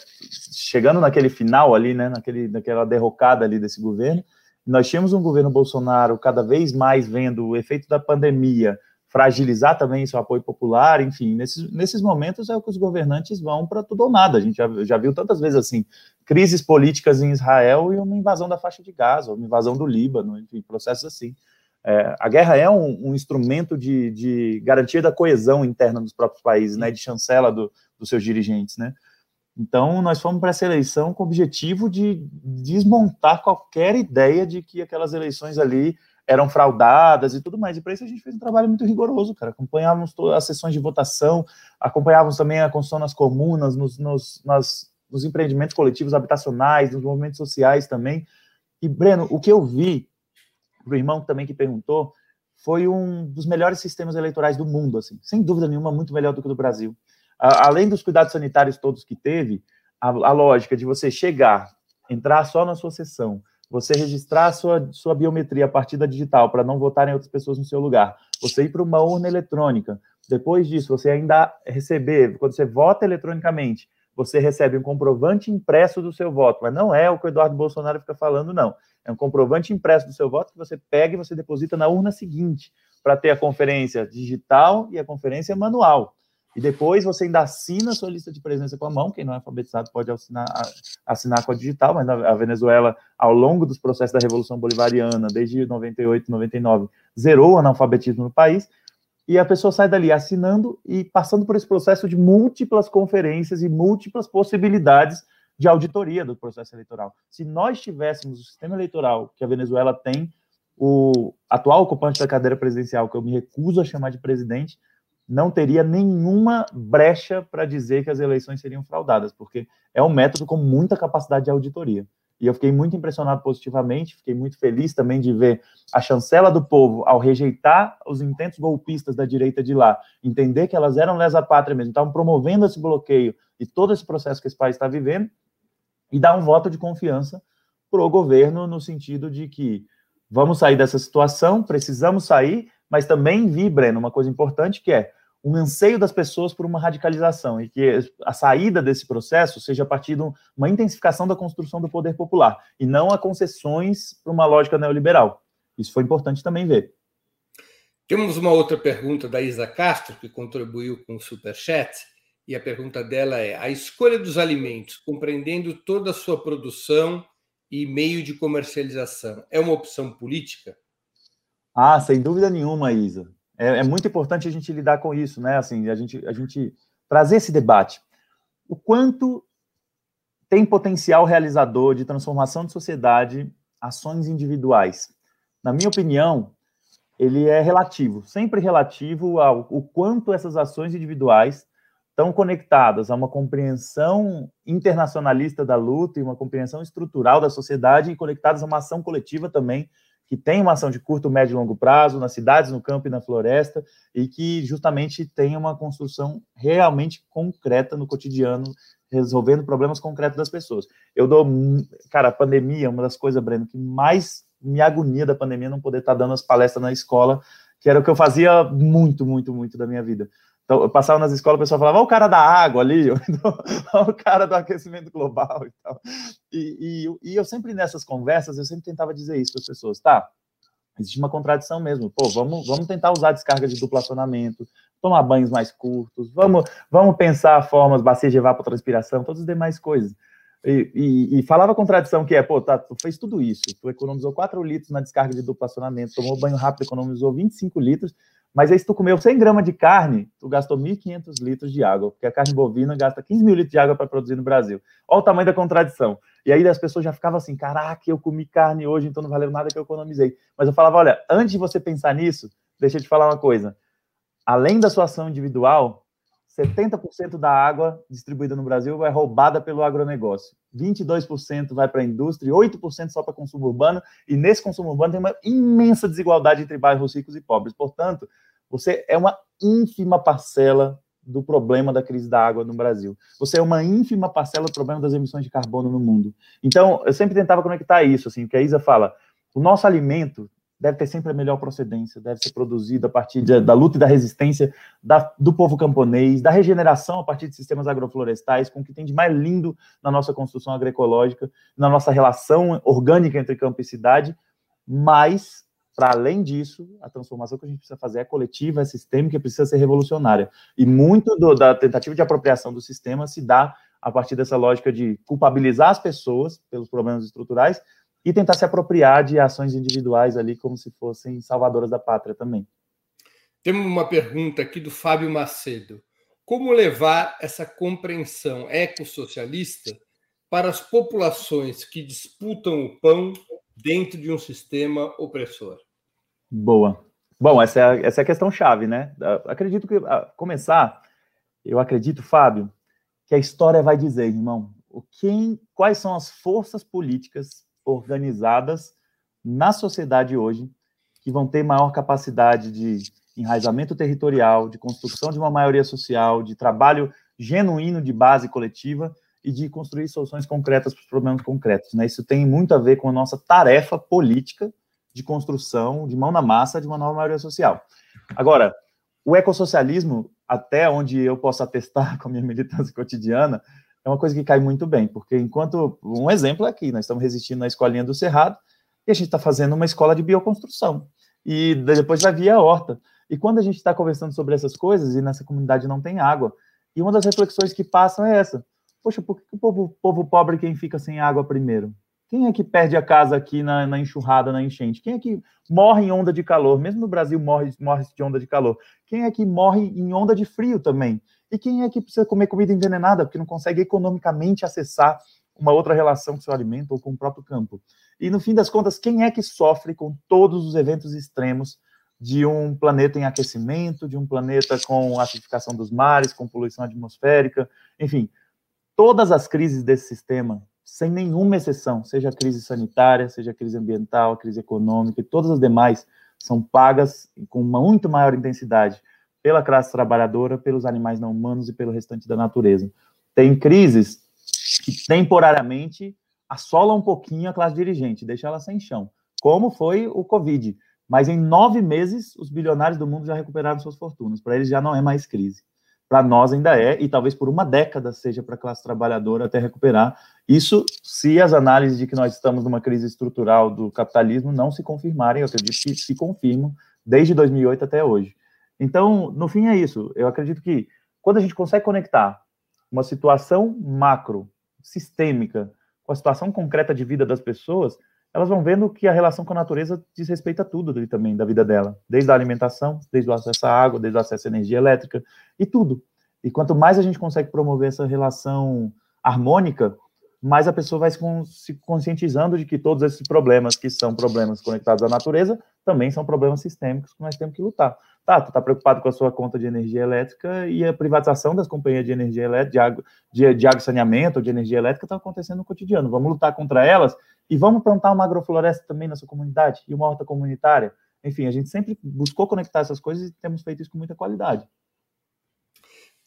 chegando naquele final ali, né, naquele, naquela derrocada ali desse governo, nós tínhamos um governo Bolsonaro cada vez mais vendo o efeito da pandemia, fragilizar também seu apoio popular, enfim, nesses, nesses momentos é o que os governantes vão para tudo ou nada. A gente já, já viu tantas vezes assim, crises políticas em Israel e uma invasão da faixa de Gaza, uma invasão do Líbano, enfim, processos assim. É, a guerra é um, um instrumento de, de, garantia da coesão interna dos próprios países, né, de chancela do, dos seus dirigentes, né. Então, nós fomos para essa eleição com o objetivo de desmontar qualquer ideia de que aquelas eleições ali eram fraudadas e tudo mais. E para isso a gente fez um trabalho muito rigoroso, cara. Acompanhávamos todas as sessões de votação, acompanhávamos também a construção nas comunas, nos, nos, nas, nos empreendimentos coletivos habitacionais, nos movimentos sociais também. E, Breno, o que eu vi, o irmão também que perguntou, foi um dos melhores sistemas eleitorais do mundo, assim, sem dúvida nenhuma, muito melhor do que o do Brasil. A, além dos cuidados sanitários todos que teve, a, a lógica de você chegar, entrar só na sua sessão, você registrar sua, sua biometria a partir da digital para não votarem outras pessoas no seu lugar, você ir para uma urna eletrônica, depois disso, você ainda receber, quando você vota eletronicamente, você recebe um comprovante impresso do seu voto, mas não é o que o Eduardo Bolsonaro fica falando, não. É um comprovante impresso do seu voto que você pega e você deposita na urna seguinte, para ter a conferência digital e a conferência manual. E depois você ainda assina a sua lista de presença com a mão. Quem não é alfabetizado pode assinar, assinar com a digital, mas a Venezuela, ao longo dos processos da Revolução Bolivariana, desde 98, 99, zerou o analfabetismo no país. E a pessoa sai dali assinando e passando por esse processo de múltiplas conferências e múltiplas possibilidades de auditoria do processo eleitoral. Se nós tivéssemos o sistema eleitoral que a Venezuela tem, o atual ocupante da cadeira presidencial, que eu me recuso a chamar de presidente, não teria nenhuma brecha para dizer que as eleições seriam fraudadas, porque é um método com muita capacidade de auditoria. E eu fiquei muito impressionado positivamente, fiquei muito feliz também de ver a chancela do povo, ao rejeitar os intentos golpistas da direita de lá, entender que elas eram lesa pátria mesmo, estavam promovendo esse bloqueio e todo esse processo que esse país está vivendo, e dar um voto de confiança para o governo, no sentido de que vamos sair dessa situação, precisamos sair, mas também vi, Breno, uma coisa importante que é um anseio das pessoas por uma radicalização e que a saída desse processo seja a partir de uma intensificação da construção do poder popular e não a concessões para uma lógica neoliberal. Isso foi importante também ver. Temos uma outra pergunta da Isa Castro, que contribuiu com o Superchat, e a pergunta dela é: a escolha dos alimentos, compreendendo toda a sua produção e meio de comercialização, é uma opção política? Ah, sem dúvida nenhuma, Isa. É, é, muito importante a gente lidar com isso, né? Assim, a gente, a gente trazer esse debate. O quanto tem potencial realizador de transformação de sociedade ações individuais? Na minha opinião, ele é relativo, sempre relativo ao o quanto essas ações individuais estão conectadas a uma compreensão internacionalista da luta e uma compreensão estrutural da sociedade e conectadas a uma ação coletiva também que tem uma ação de curto, médio e longo prazo nas cidades, no campo e na floresta, e que justamente tem uma construção realmente concreta no cotidiano, resolvendo problemas concretos das pessoas. Eu dou, cara, a pandemia, uma das coisas, Breno, que mais me agonia da pandemia não poder estar dando as palestras na escola, que era o que eu fazia muito, muito, muito da minha vida. Então, eu passava nas escolas, o pessoal falava, o cara da água ali, o cara do aquecimento global e tal. E, e, e, eu sempre, nessas conversas, eu sempre tentava dizer isso para as pessoas, tá? Existe uma contradição mesmo. Pô, vamos, vamos tentar usar descarga de duplo acionamento, tomar banhos mais curtos, vamos, vamos pensar formas, bacia de evapotranspiração, todas as demais coisas. E, e, e, falava contradição que é, pô, tá, tu fez tudo isso, tu economizou 4 litros na descarga de duplo acionamento, tomou banho rápido, economizou 25 litros, mas aí, se tu comeu 100 gramas de carne, tu gastou 1.500 litros de água, porque a carne bovina gasta 15 mil litros de água para produzir no Brasil. Olha o tamanho da contradição. E aí as pessoas já ficavam assim, caraca, eu comi carne hoje, então não valeu nada que eu economizei. Mas eu falava, olha, antes de você pensar nisso, deixa eu te falar uma coisa. Além da sua ação individual, 70% da água distribuída no Brasil é roubada pelo agronegócio. 22% vai para a indústria, 8% só para consumo urbano, e nesse consumo urbano tem uma imensa desigualdade entre bairros ricos e pobres. Portanto, você é uma ínfima parcela do problema da crise da água no Brasil. Você é uma ínfima parcela do problema das emissões de carbono no mundo. Então, eu sempre tentava conectar isso, assim, que a Isa fala, o nosso alimento deve ter sempre a melhor procedência, deve ser produzido a partir de, da luta e da resistência da, do povo camponês, da regeneração a partir de sistemas agroflorestais, com o que tem de mais lindo na nossa construção agroecológica, na nossa relação orgânica entre campo e cidade, mas, para além disso, a transformação que a gente precisa fazer é coletiva, é sistêmica, precisa ser revolucionária. E muito do, da tentativa de apropriação do sistema se dá a partir dessa lógica de culpabilizar as pessoas pelos problemas estruturais, e tentar se apropriar de ações individuais ali como se fossem salvadoras da pátria também. Temos uma pergunta aqui do Fábio Macedo. Como levar essa compreensão ecossocialista para as populações que disputam o pão dentro de um sistema opressor? Boa. Bom, essa é a, essa é a questão chave, né? Acredito que, a começar, eu acredito, Fábio, que a história vai dizer, irmão, o quem, quais são as forças políticas organizadas na sociedade hoje que vão ter maior capacidade de enraizamento territorial, de construção de uma maioria social, de trabalho genuíno de base coletiva e de construir soluções concretas para os problemas concretos. Né? Isso tem muito a ver com a nossa tarefa política de construção, de mão na massa, de uma nova maioria social. Agora, o ecossocialismo, até onde eu posso atestar com a minha militância cotidiana, é uma coisa que cai muito bem, porque enquanto, um exemplo aqui, nós estamos resistindo na escolinha do Cerrado, e a gente está fazendo uma escola de bioconstrução, e depois vai vir a horta. E quando a gente está conversando sobre essas coisas, e nessa comunidade não tem água, e uma das reflexões que passam é essa, poxa, por que o povo, povo pobre quem fica sem água primeiro? Quem é que perde a casa aqui na, na, enxurrada, na enchente? Quem é que morre em onda de calor? Mesmo no Brasil morre, morre de onda de calor. Quem é que morre em onda de frio também? E quem é que precisa comer comida envenenada porque não consegue economicamente acessar uma outra relação com seu alimento ou com o próprio campo? E no fim das contas, quem é que sofre com todos os eventos extremos de um planeta em aquecimento, de um planeta com acidificação dos mares, com poluição atmosférica, enfim, todas as crises desse sistema sem nenhuma exceção, seja a crise sanitária, seja a crise ambiental, a crise econômica e todas as demais, são pagas com uma muito maior intensidade pela classe trabalhadora, pelos animais não humanos e pelo restante da natureza. Tem crises que temporariamente assolam um pouquinho a classe dirigente, deixa ela sem chão, como foi o Covid. Mas em nove meses, os bilionários do mundo já recuperaram suas fortunas. Para eles já não é mais crise para nós ainda é, e talvez por uma década seja para a classe trabalhadora até recuperar. Isso se as análises de que nós estamos numa crise estrutural do capitalismo não se confirmarem, eu acredito que se confirmam desde 2008 até hoje. Então, no fim é isso. Eu acredito que quando a gente consegue conectar uma situação macro, sistêmica, com a situação concreta de vida das pessoas, elas vão vendo que a relação com a natureza diz respeito a tudo ali também da vida dela, desde a alimentação, desde o acesso à água, desde o acesso à energia elétrica e tudo. E quanto mais a gente consegue promover essa relação harmônica, mais a pessoa vai se conscientizando de que todos esses problemas que são problemas conectados à natureza também são problemas sistêmicos que nós temos que lutar. Tá, tu tá preocupado com a sua conta de energia elétrica e a privatização das companhias de energia elétrica, de água, de, de água saneamento, de energia elétrica, está acontecendo no cotidiano. Vamos lutar contra elas e vamos plantar uma agrofloresta também na sua comunidade e uma horta comunitária. Enfim, a gente sempre buscou conectar essas coisas e temos feito isso com muita qualidade.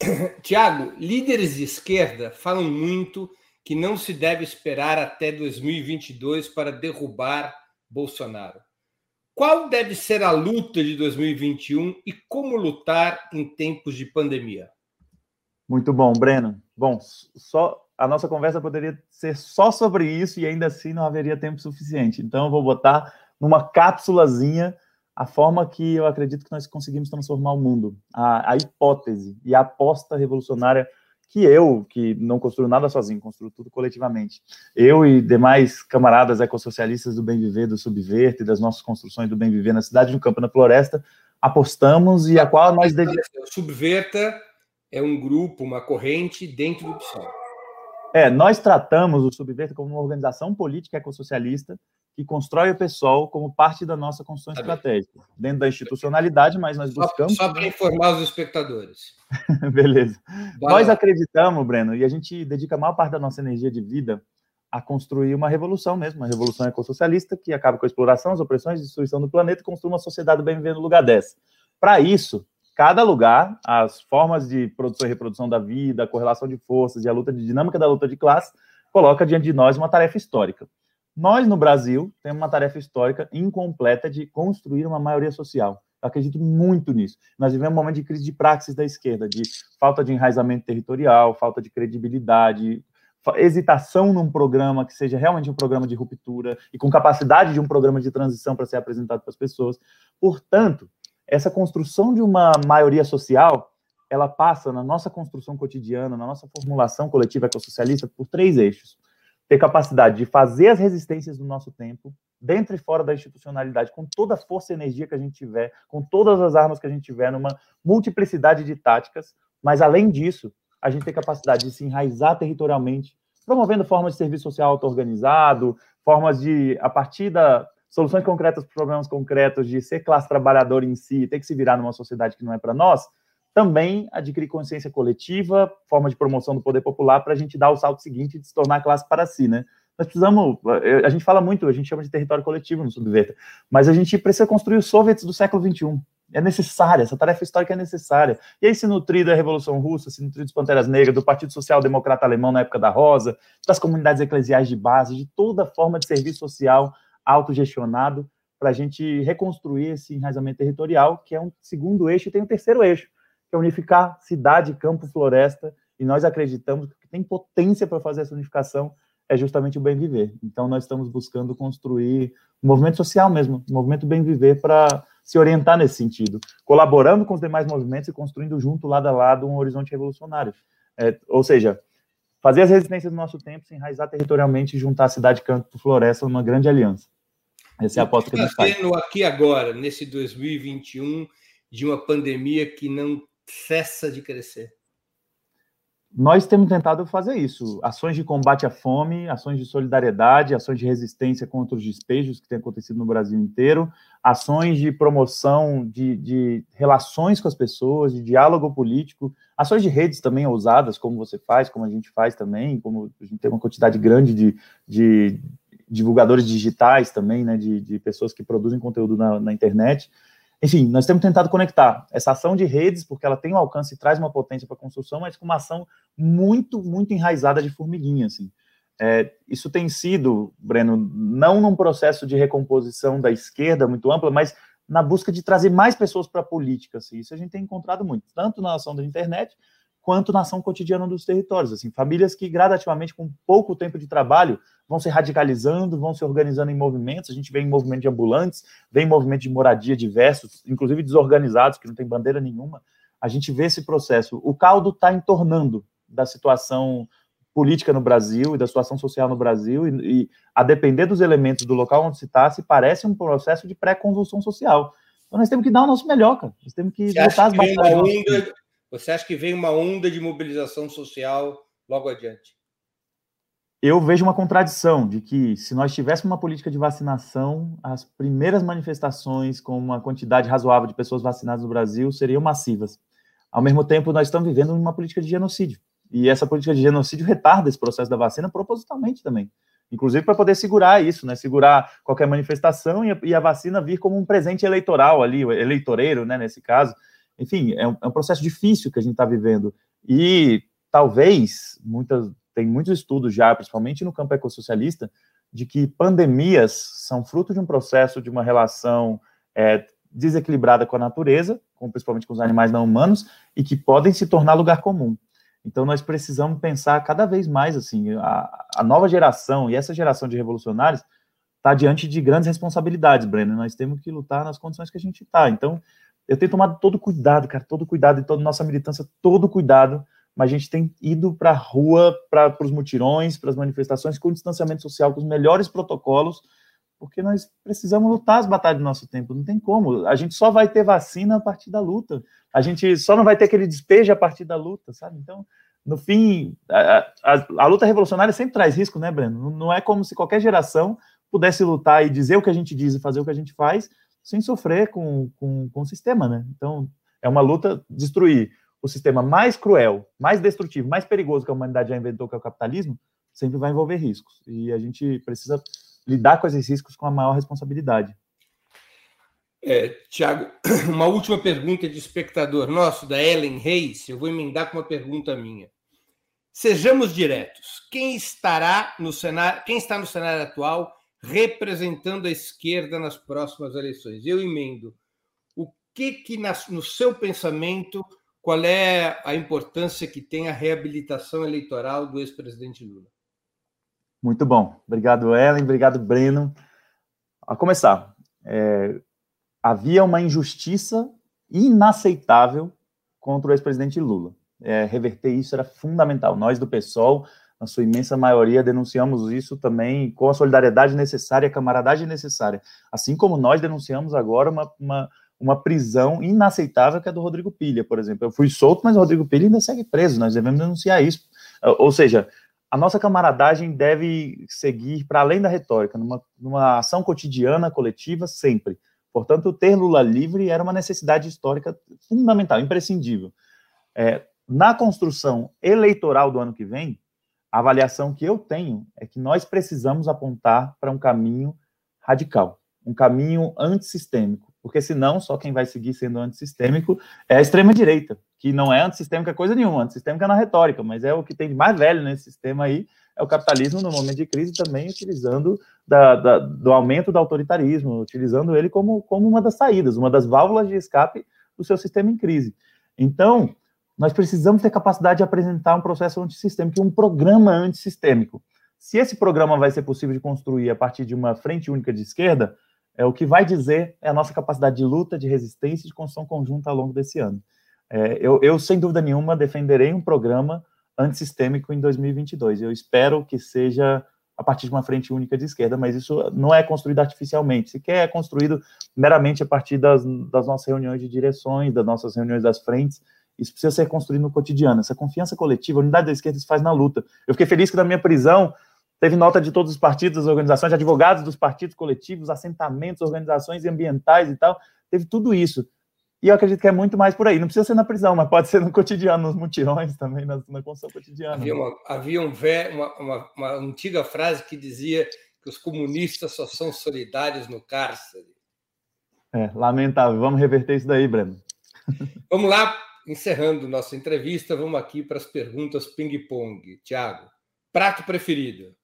Tiago, líderes de esquerda falam muito que não se deve esperar até 2022 para derrubar Bolsonaro. Qual deve ser a luta de 2021 e como lutar em tempos de pandemia? Muito bom, Breno. Bom, só a nossa conversa poderia ser só sobre isso e ainda assim não haveria tempo suficiente. Então, eu vou botar numa cápsulazinha a forma que eu acredito que nós conseguimos transformar o mundo, a, a hipótese e a aposta revolucionária que eu, que não construo nada sozinho, construo tudo coletivamente. Eu e demais camaradas ecossocialistas do Bem Viver, do Subverte, das nossas construções do Bem Viver na cidade, no campo, na floresta, apostamos e a qual nós devemos... Subverta é um grupo, uma corrente dentro do PSOL. É, nós tratamos o Subverta como uma organização política ecossocialista que constrói o PSOL como parte da nossa construção estratégica, dentro da institucionalidade, mas nós buscamos. Só, só para informar os espectadores. Beleza. Nós acreditamos, Breno, e a gente dedica a maior parte da nossa energia de vida a construir uma revolução mesmo, uma revolução ecossocialista que acaba com a exploração, as opressões, a destruição do planeta e construa uma sociedade bem vivendo no lugar dessa. Para isso, cada lugar, as formas de produção e reprodução da vida, a correlação de forças e a luta de dinâmica da luta de classe, coloca diante de nós uma tarefa histórica. Nós, no Brasil, temos uma tarefa histórica incompleta de construir uma maioria social. Eu acredito muito nisso. Nós vivemos um momento de crise de praxis da esquerda, de falta de enraizamento territorial, falta de credibilidade, hesitação num programa que seja realmente um programa de ruptura e com capacidade de um programa de transição para ser apresentado para as pessoas. Portanto, essa construção de uma maioria social, ela passa na nossa construção cotidiana, na nossa formulação coletiva ecossocialista, por três eixos. Ter capacidade de fazer as resistências do nosso tempo, dentro e fora da institucionalidade, com toda a força e energia que a gente tiver, com todas as armas que a gente tiver, numa multiplicidade de táticas, mas além disso, a gente tem capacidade de se enraizar territorialmente, promovendo formas de serviço social auto-organizado, formas de, a partir da, soluções concretas para problemas concretos de ser classe trabalhadora em si, ter que se virar numa sociedade que não é para nós, também adquirir consciência coletiva, forma de promoção do poder popular para a gente dar o salto seguinte de se tornar classe para si, né? Nós precisamos, eh, a gente fala muito, a gente chama de território coletivo no Subverta, mas a gente precisa construir os soviets do século XXI. É necessária, essa tarefa histórica é necessária. E aí se nutrir da Revolução Russa, se nutrir dos Panteras Negras, do Partido Social Democrata Alemão na época da Rosa, das comunidades eclesiais de base, de toda forma de serviço social autogestionado para a gente reconstruir esse enraizamento territorial, que é um segundo eixo, e tem um terceiro eixo, que é unificar cidade, campo, floresta, e nós acreditamos que tem potência para fazer essa unificação é justamente o bem viver. Então, nós estamos buscando construir um movimento social mesmo, um movimento bem viver para se orientar nesse sentido, colaborando com os demais movimentos e construindo junto, lado a lado, um horizonte revolucionário. É, ou seja, fazer as resistências do nosso tempo, se enraizar territorialmente e juntar a cidade campo floresta numa grande aliança. Essa é a aposta que a gente faz. vendo aqui agora, nesse 2021, de uma pandemia que não cessa de crescer? Nós temos tentado fazer isso. Ações de combate à fome, ações de solidariedade, ações de resistência contra os despejos que têm acontecido no Brasil inteiro, ações de promoção de, de relações com as pessoas, de diálogo político, ações de redes também ousadas, como você faz, como a gente faz também, como a gente tem uma quantidade grande de, de divulgadores digitais também, né, de, de pessoas que produzem conteúdo na, na internet. Enfim, nós temos tentado conectar essa ação de redes, porque ela tem um alcance e traz uma potência para a construção, mas com uma ação muito, muito enraizada de formiguinha, assim. É, isso tem sido, Breno, não num processo de recomposição da esquerda muito ampla, mas na busca de trazer mais pessoas para a política. Assim. Isso a gente tem encontrado muito, tanto na ação da internet, quanto na ação cotidiana dos territórios. Assim, famílias que gradativamente, com pouco tempo de trabalho, vão se radicalizando, vão se organizando em movimentos. A gente vê em movimento de ambulantes, vê em movimento de moradia diversos, inclusive desorganizados, que não tem bandeira nenhuma. A gente vê esse processo. O caldo está entornando da situação política no Brasil e da situação social no Brasil, e, e, a depender dos elementos do local onde se está, se parece um processo de pré-convulsão social. Então nós temos que dar o nosso melhor, cara. Nós temos que Você lutar as batalhas. Você acha que vem uma onda de mobilização social logo adiante? Eu vejo uma contradição de que, se nós tivéssemos uma política de vacinação, as primeiras manifestações com uma quantidade razoável de pessoas vacinadas no Brasil seriam massivas. Ao mesmo tempo, nós estamos vivendo uma política de genocídio. E essa política de genocídio retarda esse processo da vacina propositalmente também. Inclusive para poder segurar isso, né? Segurar qualquer manifestação e a, e a, vacina vir como um presente eleitoral ali, eleitoreiro, né? Nesse caso. Enfim, é um, é um processo difícil que a gente está vivendo. E talvez, muitas, tem muitos estudos já, principalmente no campo ecossocialista, de que pandemias são fruto de um processo de uma relação é, desequilibrada com a natureza, com, principalmente com os animais não humanos, e que podem se tornar lugar comum. Então nós precisamos pensar cada vez mais assim, a, a nova geração e essa geração de revolucionários está diante de grandes responsabilidades, Breno. Nós temos que lutar nas condições que a gente está. Então eu tenho tomado todo cuidado, cara, todo cuidado, e toda nossa militância, todo cuidado, mas a gente tem ido para a rua, para os mutirões, para as manifestações, com distanciamento social, com os melhores protocolos, porque nós precisamos lutar as batalhas do nosso tempo, não tem como. A gente só vai ter vacina a partir da luta, a gente só não vai ter aquele despejo a partir da luta, sabe? Então, no fim, a, a, a luta revolucionária sempre traz risco, né, Breno? Não é como se qualquer geração pudesse lutar e dizer o que a gente diz e fazer o que a gente faz, sem sofrer com, com, com o sistema, né? Então, é uma luta destruir o sistema mais cruel, mais destrutivo, mais perigoso que a humanidade já inventou, que é o capitalismo, sempre vai envolver riscos. E a gente precisa lidar com esses riscos com a maior responsabilidade. É, Tiago, uma última pergunta de espectador nosso, da Ellen Reis. Eu vou emendar com uma pergunta minha. Sejamos diretos. Quem estará no cenário, quem está no cenário atual representando a esquerda nas próximas eleições. Eu emendo. O que, que no seu pensamento, qual é a importância que tem a reabilitação eleitoral do ex-presidente Lula? Muito bom. Obrigado, Ellen. Obrigado, Breno. A começar, é, havia uma injustiça inaceitável contra o ex-presidente Lula. É, reverter isso era fundamental. Nós do PSOL na sua imensa maioria, denunciamos isso também com a solidariedade necessária, a camaradagem necessária. Assim como nós denunciamos agora uma, uma, uma prisão inaceitável que é do Rodrigo Pilha, por exemplo. Eu fui solto, mas o Rodrigo Pilha ainda segue preso, nós devemos denunciar isso. Ou seja, a nossa camaradagem deve seguir para além da retórica, numa, numa ação cotidiana, coletiva, sempre. Portanto, ter Lula livre era uma necessidade histórica fundamental, imprescindível. É, na construção eleitoral do ano que vem, a avaliação que eu tenho é que nós precisamos apontar para um caminho radical, um caminho antissistêmico, porque senão só quem vai seguir sendo antissistêmico é a extrema-direita, que não é antissistêmica coisa nenhuma, antissistêmica na retórica, mas é o que tem de mais velho nesse sistema aí, é o capitalismo no momento de crise também utilizando da, da, do aumento do autoritarismo, utilizando ele como, como uma das saídas, uma das válvulas de escape do seu sistema em crise. Então, nós precisamos ter capacidade de apresentar um processo antissistêmico, um programa antissistêmico. Se esse programa vai ser possível de construir a partir de uma frente única de esquerda, é o que vai dizer é a nossa capacidade de luta, de resistência e de construção conjunta ao longo desse ano. É, eu, eu, sem dúvida nenhuma, defenderei um programa antissistêmico em 2022. Eu espero que seja a partir de uma frente única de esquerda, mas isso não é construído artificialmente, sequer é construído meramente a partir das, das nossas reuniões de direções, das nossas reuniões das frentes, isso precisa ser construído no cotidiano. Essa confiança coletiva, a unidade da esquerda se faz na luta. Eu fiquei feliz que na minha prisão teve nota de todos os partidos, organizações, advogados dos partidos coletivos, assentamentos, organizações ambientais e tal. Teve tudo isso. E eu acredito que é muito mais por aí. Não precisa ser na prisão, mas pode ser no cotidiano, nos mutirões também, na, na construção cotidiana. Havia, uma, havia um uma, uma, uma, antiga frase que dizia que os comunistas só são solidários no cárcere. É, lamentável. Vamos reverter isso daí, Breno. Vamos lá, encerrando nossa entrevista, vamos aqui para as perguntas ping-pong. Tiago, prato preferido?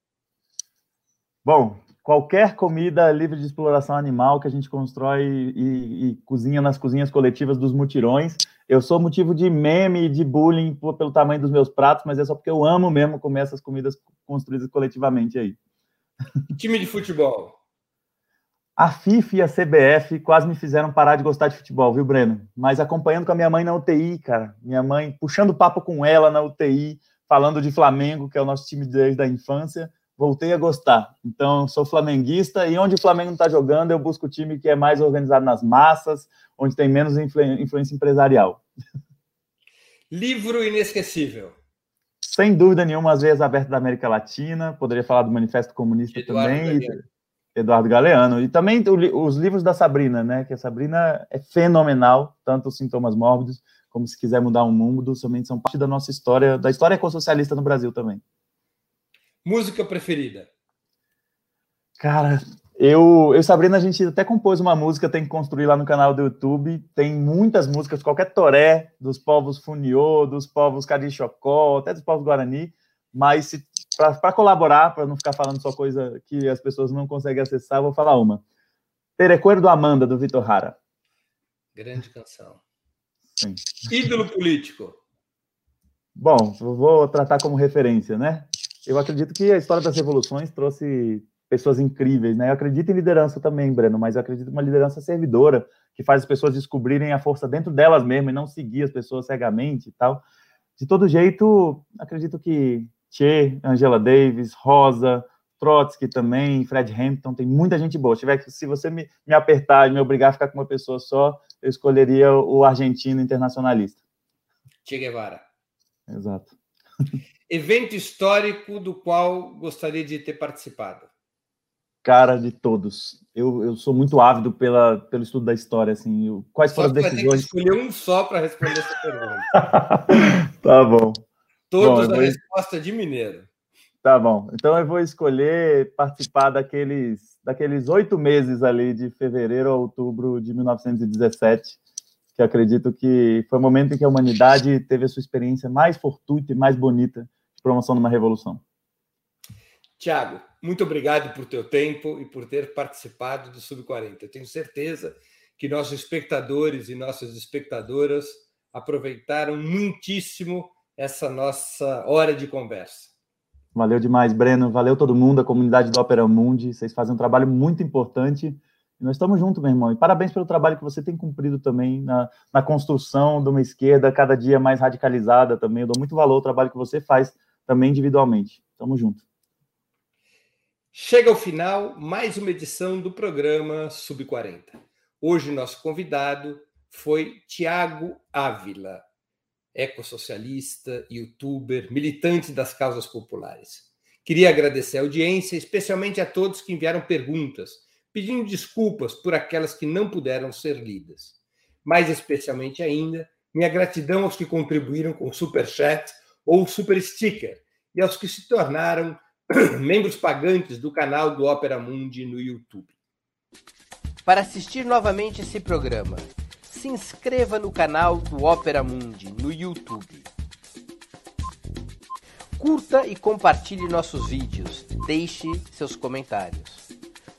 Bom, qualquer comida livre de exploração animal que a gente constrói e, e, cozinha nas cozinhas coletivas dos mutirões. Eu sou motivo de meme e de bullying pelo tamanho dos meus pratos, mas é só porque eu amo mesmo comer essas comidas construídas coletivamente aí. Time de futebol. A FIFA e a CBF quase me fizeram parar de gostar de futebol, viu, Breno? Mas acompanhando com a minha mãe na UTI, cara. Minha mãe puxando papo com ela na UTI, falando de Flamengo, que é o nosso time desde a infância voltei a gostar. Então, sou flamenguista e onde o Flamengo não está jogando, eu busco o time que é mais organizado nas massas, onde tem menos influ influência empresarial. Livro inesquecível. Sem dúvida nenhuma, às vezes aberto da América Latina. Poderia falar do Manifesto Comunista Eduardo também. Galeano. Eduardo Galeano. E também os livros da Sabrina, né? Que a Sabrina é fenomenal, tanto os sintomas mórbidos, como se quiser mudar o mundo, somente são parte da nossa história, da história ecossocialista no Brasil também. Música preferida? Cara, eu, eu Sabrina, a gente até compôs uma música, tem que construir lá no canal do YouTube. Tem muitas músicas, qualquer toré dos povos Funiô, dos povos Carixocó, até dos povos Guarani. Mas para colaborar, para não ficar falando só coisa que as pessoas não conseguem acessar, eu vou falar uma. Terecuerdo Amanda, do Vitor Hara. Grande canção. Sim. Ídolo político. Bom, vou tratar como referência, né? Eu acredito que a história das revoluções trouxe pessoas incríveis, né? Eu acredito em liderança também, Breno, mas eu acredito em uma liderança servidora, que faz as pessoas descobrirem a força dentro delas mesmas e não seguir as pessoas cegamente e tal. De todo jeito, acredito que Che, Angela Davis, Rosa, Trotsky também, Fred Hampton, tem muita gente boa. Se, tiver, se você me, me apertar e me obrigar a ficar com uma pessoa só, eu escolheria o argentino internacionalista. Che Guevara. Exato. Evento histórico do qual gostaria de ter participado? Cara, de todos. Eu, eu sou muito ávido pela, pelo estudo da história. Assim, eu, quais só foram as decisões? Escolher um só para responder essa pergunta. tá bom. Todos bom, a vou... resposta de mineiro. Tá bom. Então eu vou escolher participar daqueles daqueles oito meses ali de fevereiro a outubro de 1917 que acredito que foi o momento em que a humanidade teve a sua experiência mais fortuita e mais bonita de promoção de uma revolução. Tiago, muito obrigado por teu tempo e por ter participado do Sub-40. Tenho certeza que nossos espectadores e nossas espectadoras aproveitaram muitíssimo essa nossa hora de conversa. Valeu demais, Breno. Valeu todo mundo, a comunidade do Opera Mundi. Vocês fazem um trabalho muito importante nós estamos juntos, meu irmão. E parabéns pelo trabalho que você tem cumprido também na, na construção de uma esquerda cada dia mais radicalizada também. Eu dou muito valor ao trabalho que você faz também individualmente. Tamo junto. Chega ao final mais uma edição do programa Sub40. Hoje nosso convidado foi Tiago Ávila, ecossocialista, youtuber, militante das causas populares. Queria agradecer a audiência, especialmente a todos que enviaram perguntas pedindo desculpas por aquelas que não puderam ser lidas. Mais especialmente ainda, minha gratidão aos que contribuíram com super chat ou super sticker e aos que se tornaram membros pagantes do canal do Opera Mundi no YouTube. Para assistir novamente esse programa, se inscreva no canal do Opera Mundi no YouTube. Curta e compartilhe nossos vídeos. Deixe seus comentários.